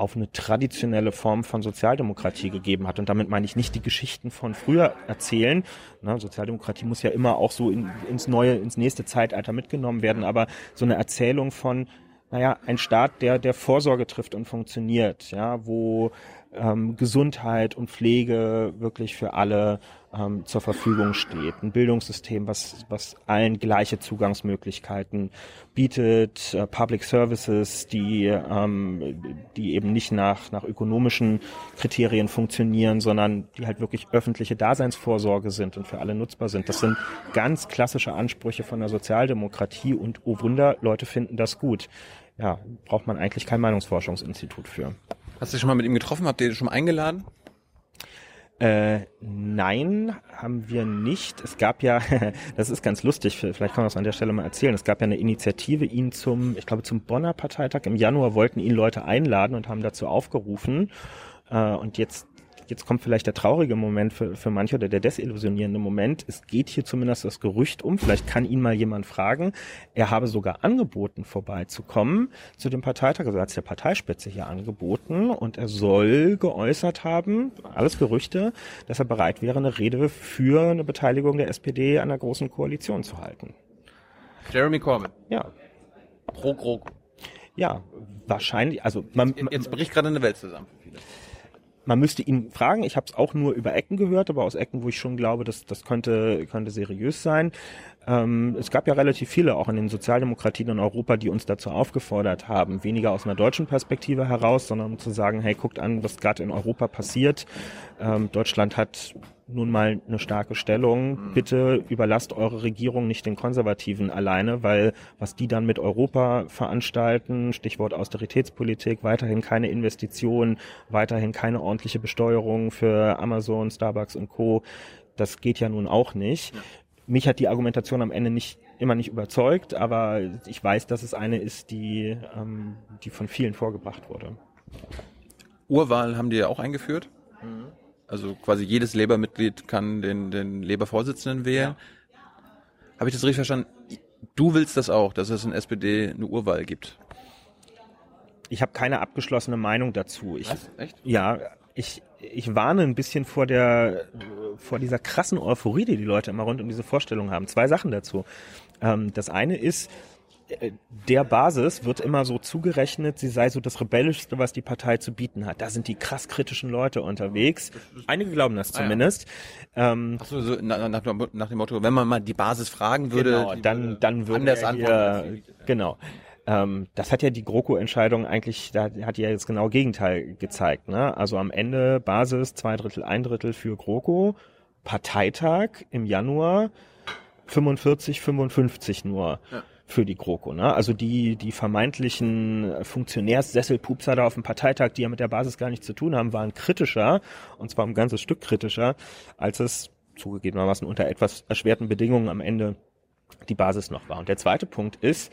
auf eine traditionelle Form von Sozialdemokratie gegeben hat. Und damit meine ich nicht die Geschichten von früher erzählen. Na, Sozialdemokratie muss ja immer auch so in, ins neue, ins nächste Zeitalter mitgenommen werden, aber so eine Erzählung von, naja, ein Staat, der, der Vorsorge trifft und funktioniert, ja, wo ähm, Gesundheit und Pflege wirklich für alle ähm, zur Verfügung steht. Ein Bildungssystem, was, was allen gleiche Zugangsmöglichkeiten bietet, äh, Public Services, die, ähm, die eben nicht nach, nach ökonomischen Kriterien funktionieren, sondern die halt wirklich öffentliche Daseinsvorsorge sind und für alle nutzbar sind. Das sind ganz klassische Ansprüche von der Sozialdemokratie und oh Wunder, Leute finden das gut. Ja, braucht man eigentlich kein Meinungsforschungsinstitut für. Hast du dich schon mal mit ihm getroffen? Habt ihr ihn schon mal eingeladen? Äh, nein, haben wir nicht. Es gab ja, das ist ganz lustig, vielleicht kann man das an der Stelle mal erzählen. Es gab ja eine Initiative, ihn zum, ich glaube zum Bonner Parteitag im Januar wollten ihn Leute einladen und haben dazu aufgerufen. Äh, und jetzt jetzt kommt vielleicht der traurige Moment für, für manche oder der desillusionierende Moment. Es geht hier zumindest das Gerücht um, vielleicht kann ihn mal jemand fragen. Er habe sogar angeboten, vorbeizukommen zu dem Parteitag, also als der Parteispitze hier angeboten und er soll geäußert haben, alles Gerüchte, dass er bereit wäre, eine Rede für eine Beteiligung der SPD an der großen Koalition zu halten. Jeremy Corbyn. Ja. Pro GroKo. Ja, wahrscheinlich, also man, Jetzt bricht gerade eine Welt zusammen. Man müsste ihn fragen. Ich habe es auch nur über Ecken gehört, aber aus Ecken, wo ich schon glaube, dass das könnte, könnte seriös sein. Ähm, es gab ja relativ viele auch in den Sozialdemokratien in Europa, die uns dazu aufgefordert haben, weniger aus einer deutschen Perspektive heraus, sondern um zu sagen, hey, guckt an, was gerade in Europa passiert. Ähm, Deutschland hat nun mal eine starke Stellung. Bitte überlasst eure Regierung nicht den Konservativen alleine, weil was die dann mit Europa veranstalten, Stichwort Austeritätspolitik, weiterhin keine Investitionen, weiterhin keine ordentliche Besteuerung für Amazon, Starbucks und Co. Das geht ja nun auch nicht. Ja. Mich hat die Argumentation am Ende nicht immer nicht überzeugt, aber ich weiß, dass es eine ist, die, ähm, die von vielen vorgebracht wurde. Urwahl haben die ja auch eingeführt. Mhm. Also quasi jedes Labour-Mitglied kann den, den Labour-Vorsitzenden wählen. Ja. Habe ich das richtig verstanden? Du willst das auch, dass es in SPD eine Urwahl gibt? Ich habe keine abgeschlossene Meinung dazu. Ich, Was? Echt? Ja, ich, ich warne ein bisschen vor der vor dieser krassen Euphorie, die die Leute immer rund um diese Vorstellung haben. Zwei Sachen dazu. Ähm, das eine ist, der Basis wird immer so zugerechnet, sie sei so das Rebellischste, was die Partei zu bieten hat. Da sind die krass kritischen Leute unterwegs. Einige glauben das zumindest. Ah, ja. ähm, Ach so, so nach, nach, dem Motto, wenn man mal die Basis fragen würde, genau, dann, dann würde anders antworten. Genau. Ähm, das hat ja die GroKo-Entscheidung eigentlich, da hat ja jetzt genau Gegenteil gezeigt. Ne? Also am Ende Basis zwei Drittel, ein Drittel für GroKo, Parteitag im Januar 45, 55 nur. Ja für die GroKo. Ne? Also die, die vermeintlichen Funktionärssesselpupser da auf dem Parteitag, die ja mit der Basis gar nichts zu tun haben, waren kritischer, und zwar ein ganzes Stück kritischer, als es zugegebenermaßen unter etwas erschwerten Bedingungen am Ende die Basis noch war. Und der zweite Punkt ist,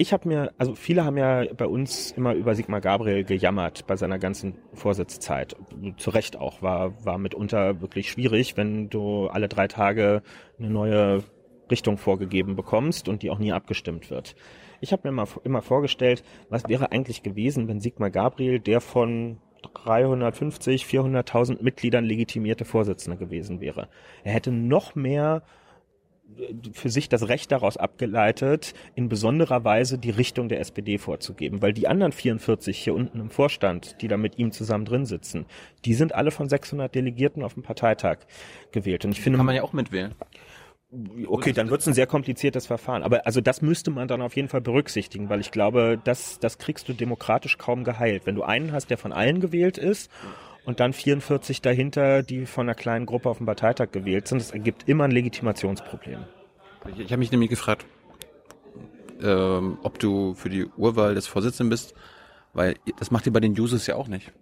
ich habe mir, also viele haben ja bei uns immer über Sigmar Gabriel gejammert bei seiner ganzen Vorsitzzeit. Zu Recht auch, war, war mitunter wirklich schwierig, wenn du alle drei Tage eine neue Richtung vorgegeben bekommst und die auch nie abgestimmt wird. Ich habe mir immer, immer vorgestellt, was wäre eigentlich gewesen, wenn Sigmar Gabriel der von 350, 400.000 Mitgliedern legitimierte Vorsitzende gewesen wäre. Er hätte noch mehr äh, für sich das Recht daraus abgeleitet, in besonderer Weise die Richtung der SPD vorzugeben, weil die anderen 44 hier unten im Vorstand, die da mit ihm zusammen drin sitzen, die sind alle von 600 Delegierten auf dem Parteitag gewählt. Und ich finde, Kann man ja auch mitwählen. Okay, dann wird es ein sehr kompliziertes Verfahren. Aber also das müsste man dann auf jeden Fall berücksichtigen, weil ich glaube, das, das kriegst du demokratisch kaum geheilt. Wenn du einen hast, der von allen gewählt ist und dann 44 dahinter, die von einer kleinen Gruppe auf dem Parteitag gewählt sind, das ergibt immer ein Legitimationsproblem. Ich, ich habe mich nämlich gefragt, ähm, ob du für die Urwahl des Vorsitzenden bist, weil das macht ihr bei den Users ja auch nicht.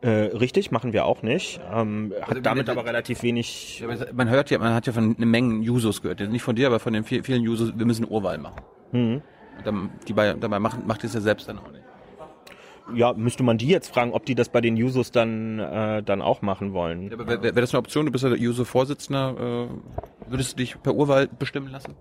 Äh, richtig, machen wir auch nicht. Ähm, hat Also, damit aber relativ wenig. Man hört ja, man hat ja von einer Menge Users gehört. Nicht von dir, aber von den viel- vielen Users, wir müssen Urwahl machen. Mhm. Dann, die bei, dabei macht, macht ihr es ja selbst dann auch nicht. Ja, müsste man die jetzt fragen, ob die das bei den Users dann, äh, dann auch machen wollen. Ja, wäre wär das eine Option? Du bist ja der User-Vorsitzender. Äh, würdest du dich per Urwahl bestimmen lassen?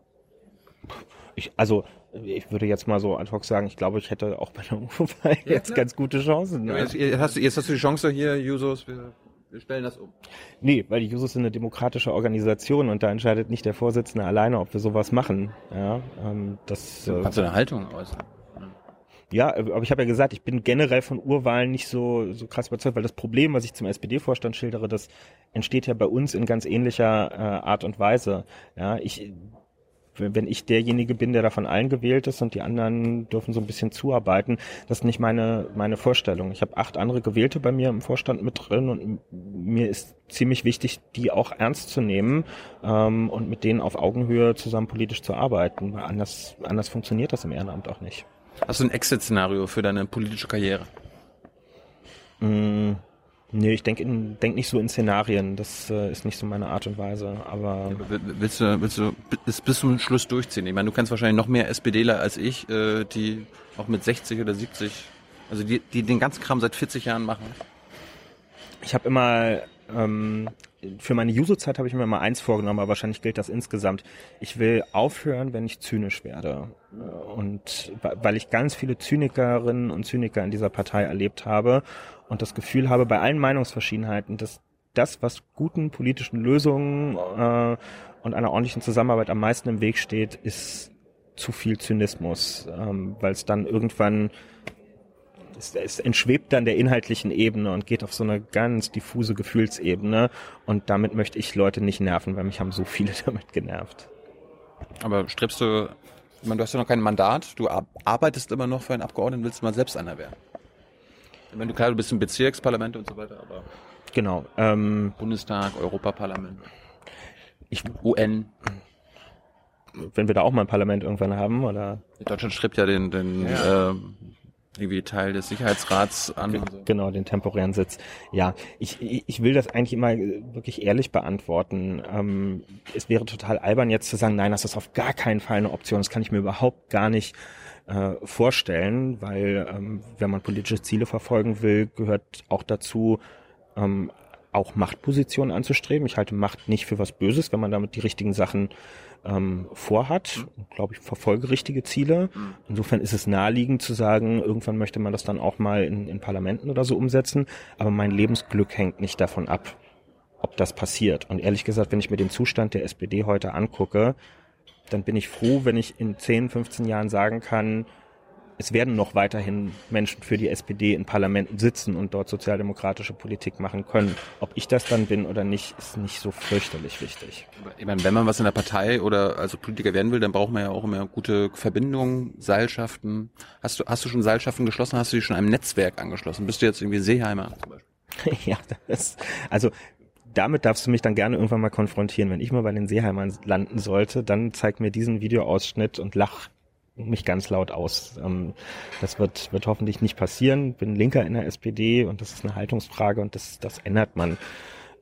Ich, also, ich würde jetzt mal so ad hoc sagen, ich glaube, ich hätte auch bei der Urwahl jetzt ganz gute Chancen. Ja, Ne? jetzt, jetzt hast du, jetzt hast du die Chance hier, Users, wir, wir stellen das um. Nee, weil die Jusos sind eine demokratische Organisation und da entscheidet nicht der Vorsitzende alleine, ob wir sowas machen. Ja, ähm, das, äh, Kannst du eine Haltung äußern? ja, aber ich habe ja gesagt, ich bin generell von Urwahlen nicht so, so krass überzeugt, weil das Problem, was ich zum SPD-Vorstand schildere, das entsteht ja bei uns in ganz ähnlicher äh, Art und Weise. Ja, ich, wenn ich derjenige bin, der da von allen gewählt ist und die anderen dürfen so ein bisschen zuarbeiten, das ist nicht meine, meine Vorstellung. Ich habe acht andere Gewählte bei mir im Vorstand mit drin und mir ist ziemlich wichtig, die auch ernst zu nehmen ähm, und mit denen auf Augenhöhe zusammen politisch zu arbeiten, weil anders, anders funktioniert das im Ehrenamt auch nicht. Hast du ein Exit-Szenario für deine politische Karriere? Mm, nee, ich denke denk nicht so in Szenarien. Das äh, ist nicht so meine Art und Weise. Aber Will- Willst du, willst du bis, bis zum Schluss durchziehen? Ich meine, du kennst wahrscheinlich noch mehr SPDler als ich, äh, die auch mit 60 oder 70, also die, die den ganzen Kram seit 40 Jahren machen. ich habe immer ähm, für meine Juso-Zeit habe ich mir mal eins vorgenommen, aber wahrscheinlich gilt das insgesamt. Ich will aufhören, wenn ich zynisch werde. Und weil ich ganz viele Zynikerinnen und Zyniker in dieser Partei erlebt habe und das Gefühl habe, bei allen Meinungsverschiedenheiten, dass das, was guten politischen Lösungen äh, und einer ordentlichen Zusammenarbeit am meisten im Weg steht, ist zu viel Zynismus, ähm, weil es dann irgendwann es, es entschwebt dann der inhaltlichen Ebene und geht auf so eine ganz diffuse Gefühlsebene. Und damit möchte ich Leute nicht nerven, weil mich haben so viele damit genervt. Aber strebst du, ich meine, du hast ja noch kein Mandat, du ar- arbeitest immer noch für einen Abgeordneten, willst du mal selbst einer werden? Ich meine, du, klar, du bist im Bezirksparlament und so weiter, aber Genau. Ähm, Bundestag, Europaparlament, ich, UN. wenn wir da auch mal ein Parlament irgendwann haben, oder Deutschland strebt ja den, den ähm, irgendwie Teil des Sicherheitsrats an. genau den temporären Sitz. Ja, ich, ich ich will das eigentlich immer äh, wirklich ehrlich beantworten. Ähm, es wäre total albern jetzt zu sagen, nein, das ist auf gar keinen Fall eine Option. Das kann ich mir überhaupt gar nicht äh, vorstellen, weil ähm, wenn man politische Ziele verfolgen will, gehört auch dazu, ähm, auch Machtpositionen anzustreben. Ich halte Macht nicht für was Böses, wenn man damit die richtigen Sachen ähm, vorhat. Ich glaube, ich verfolge richtige Ziele. Insofern ist es naheliegend zu sagen, irgendwann möchte man das dann auch mal in, in Parlamenten oder so umsetzen. Aber mein Lebensglück hängt nicht davon ab, ob das passiert. Und ehrlich gesagt, wenn ich mir den Zustand der SPD heute angucke, dann bin ich froh, wenn ich in 10, 15 Jahren sagen kann, es werden noch weiterhin Menschen für die SPD in Parlamenten sitzen und dort sozialdemokratische Politik machen können. Ob ich das dann bin oder nicht, ist nicht so fürchterlich wichtig. Ich meine, wenn man was in der Partei oder also Politiker werden will, dann braucht man ja auch immer gute Verbindungen, Seilschaften. Hast du, hast du schon Seilschaften geschlossen? Hast du dich schon einem Netzwerk angeschlossen? Bist du jetzt irgendwie Seeheimer zum Beispiel? ja, das, also damit darfst du mich dann gerne irgendwann mal konfrontieren. Wenn ich mal bei den Seeheimern landen sollte, dann zeig mir diesen Videoausschnitt und lach mich ganz laut aus. Ähm, das wird, wird hoffentlich nicht passieren. Bin Linker in der SPD und das ist eine Haltungsfrage und das, das ändert man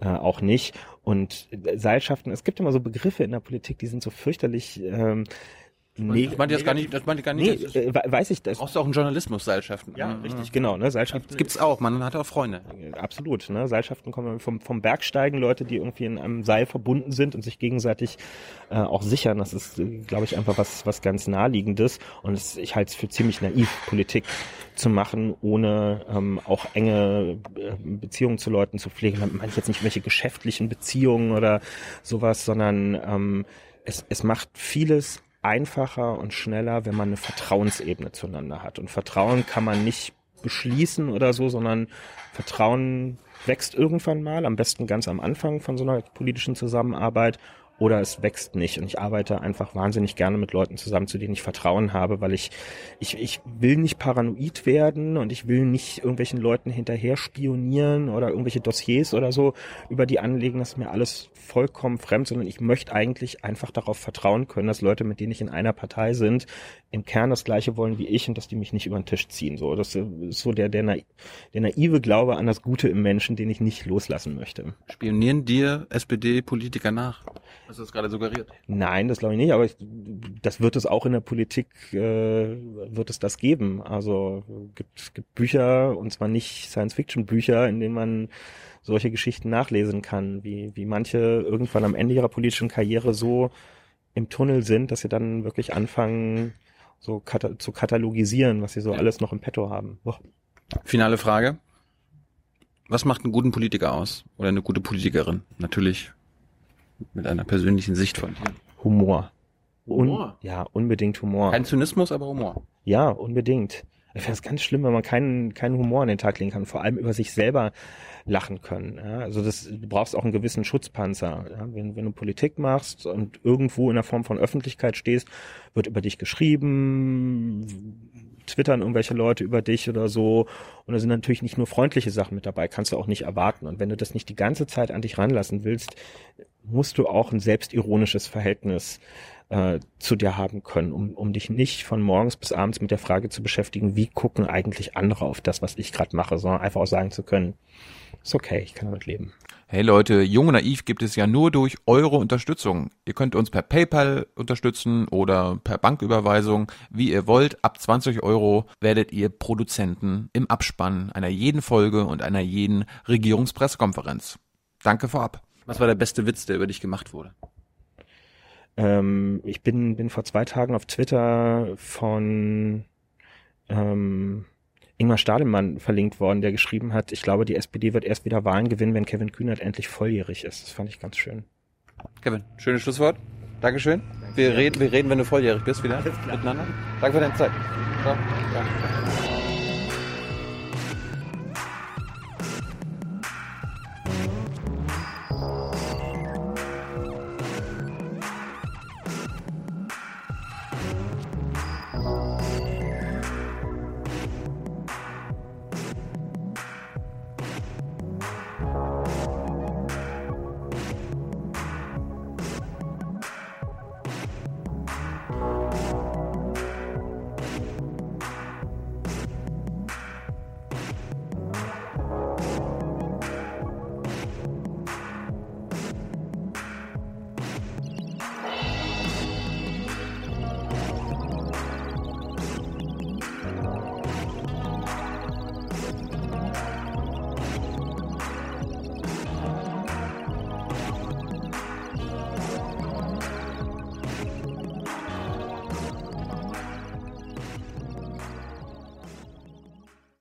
äh, auch nicht. Und Seilschaften, es gibt immer so Begriffe in der Politik, die sind so fürchterlich ähm, Nee, Das meinte ich jetzt gar nicht, das meinte ich gar nicht. nee, das ist- äh, we- weiß ich das. brauchst du auch einen Journalismus, Seilschaften. Ja, Mhm. richtig, genau. Ne? Seilschaften Das gibt's auch, man hat auch Freunde. Absolut. Ne? Seilschaften kommen vom, vom Bergsteigen, Leute, die irgendwie in einem Seil verbunden sind und sich gegenseitig äh, auch sichern. Das ist, glaube ich, einfach was, was ganz Naheliegendes. Und es, ich halte es für ziemlich naiv, Politik zu machen, ohne ähm, auch enge äh, Beziehungen zu Leuten zu pflegen. Da meine ich jetzt nicht welche geschäftlichen Beziehungen oder sowas, sondern ähm, es, es macht vieles einfacher und schneller, wenn man eine Vertrauensebene zueinander hat. Und Vertrauen kann man nicht beschließen oder so, sondern Vertrauen wächst irgendwann mal, am besten ganz am Anfang von so einer politischen Zusammenarbeit oder es wächst nicht. Und ich arbeite einfach wahnsinnig gerne mit Leuten zusammen, zu denen ich Vertrauen habe, weil ich, ich, ich will nicht paranoid werden und ich will nicht irgendwelchen Leuten hinterher spionieren oder irgendwelche Dossiers oder so über die anlegen. Das ist mir alles vollkommen fremd, sondern ich möchte eigentlich einfach darauf vertrauen können, dass Leute, mit denen ich in einer Partei sind, im Kern das Gleiche wollen wie ich und dass die mich nicht über den Tisch ziehen. So, das ist so der, der, der naive Glaube an das Gute im Menschen, den ich nicht loslassen möchte. Spionieren dir SPD-Politiker nach? Hast du das gerade suggeriert? Nein, das glaube ich nicht, aber ich, das wird es auch in der Politik, äh, wird es das geben. Also gibt, gibt Bücher, und zwar nicht Science-Fiction-Bücher, in denen man solche Geschichten nachlesen kann, wie, wie manche irgendwann am Ende ihrer politischen Karriere so im Tunnel sind, dass sie dann wirklich anfangen, so kata zu katalogisieren, was sie so alles noch im Petto haben. Boah. Finale Frage. Was macht einen guten Politiker aus? Oder eine gute Politikerin? Natürlich mit einer persönlichen Sicht von dir. Humor. Humor? Un ja, unbedingt Humor. Kein Zynismus, aber Humor. Ja, unbedingt. Ich finde es ganz schlimm, wenn man keinen, keinen Humor an den Tag legen kann, vor allem über sich selber lachen können. Ja, also das, du brauchst auch einen gewissen Schutzpanzer. Ja, wenn, wenn du Politik machst und irgendwo in der Form von Öffentlichkeit stehst, wird über dich geschrieben, twittern irgendwelche Leute über dich oder so. Und da sind natürlich nicht nur freundliche Sachen mit dabei, kannst du auch nicht erwarten. Und wenn du das nicht die ganze Zeit an dich ranlassen willst, musst du auch ein selbstironisches Verhältnis äh, zu dir haben können, um, um dich nicht von morgens bis abends mit der Frage zu beschäftigen, wie gucken eigentlich andere auf das, was ich gerade mache, sondern einfach auch sagen zu können, ist okay, ich kann damit leben. Hey Leute, Jung und Naiv gibt es ja nur durch eure Unterstützung. Ihr könnt uns per PayPal unterstützen oder per Banküberweisung, wie ihr wollt. Ab 20 Euro werdet ihr Produzenten im Abspann einer jeden Folge und einer jeden Regierungspressekonferenz. Danke vorab. Was war der beste Witz, der über dich gemacht wurde? Ähm, ich bin, bin vor zwei Tagen auf Twitter von ähm, Ingmar Stadelmann verlinkt worden, der geschrieben hat, ich glaube, die SPD wird erst wieder Wahlen gewinnen, wenn Kevin Kühnert endlich volljährig ist. Das fand ich ganz schön. Kevin, schönes Schlusswort. Dankeschön. Wir reden, wir reden, wenn du volljährig bist wieder miteinander. Danke für deine Zeit. Ciao. Ciao.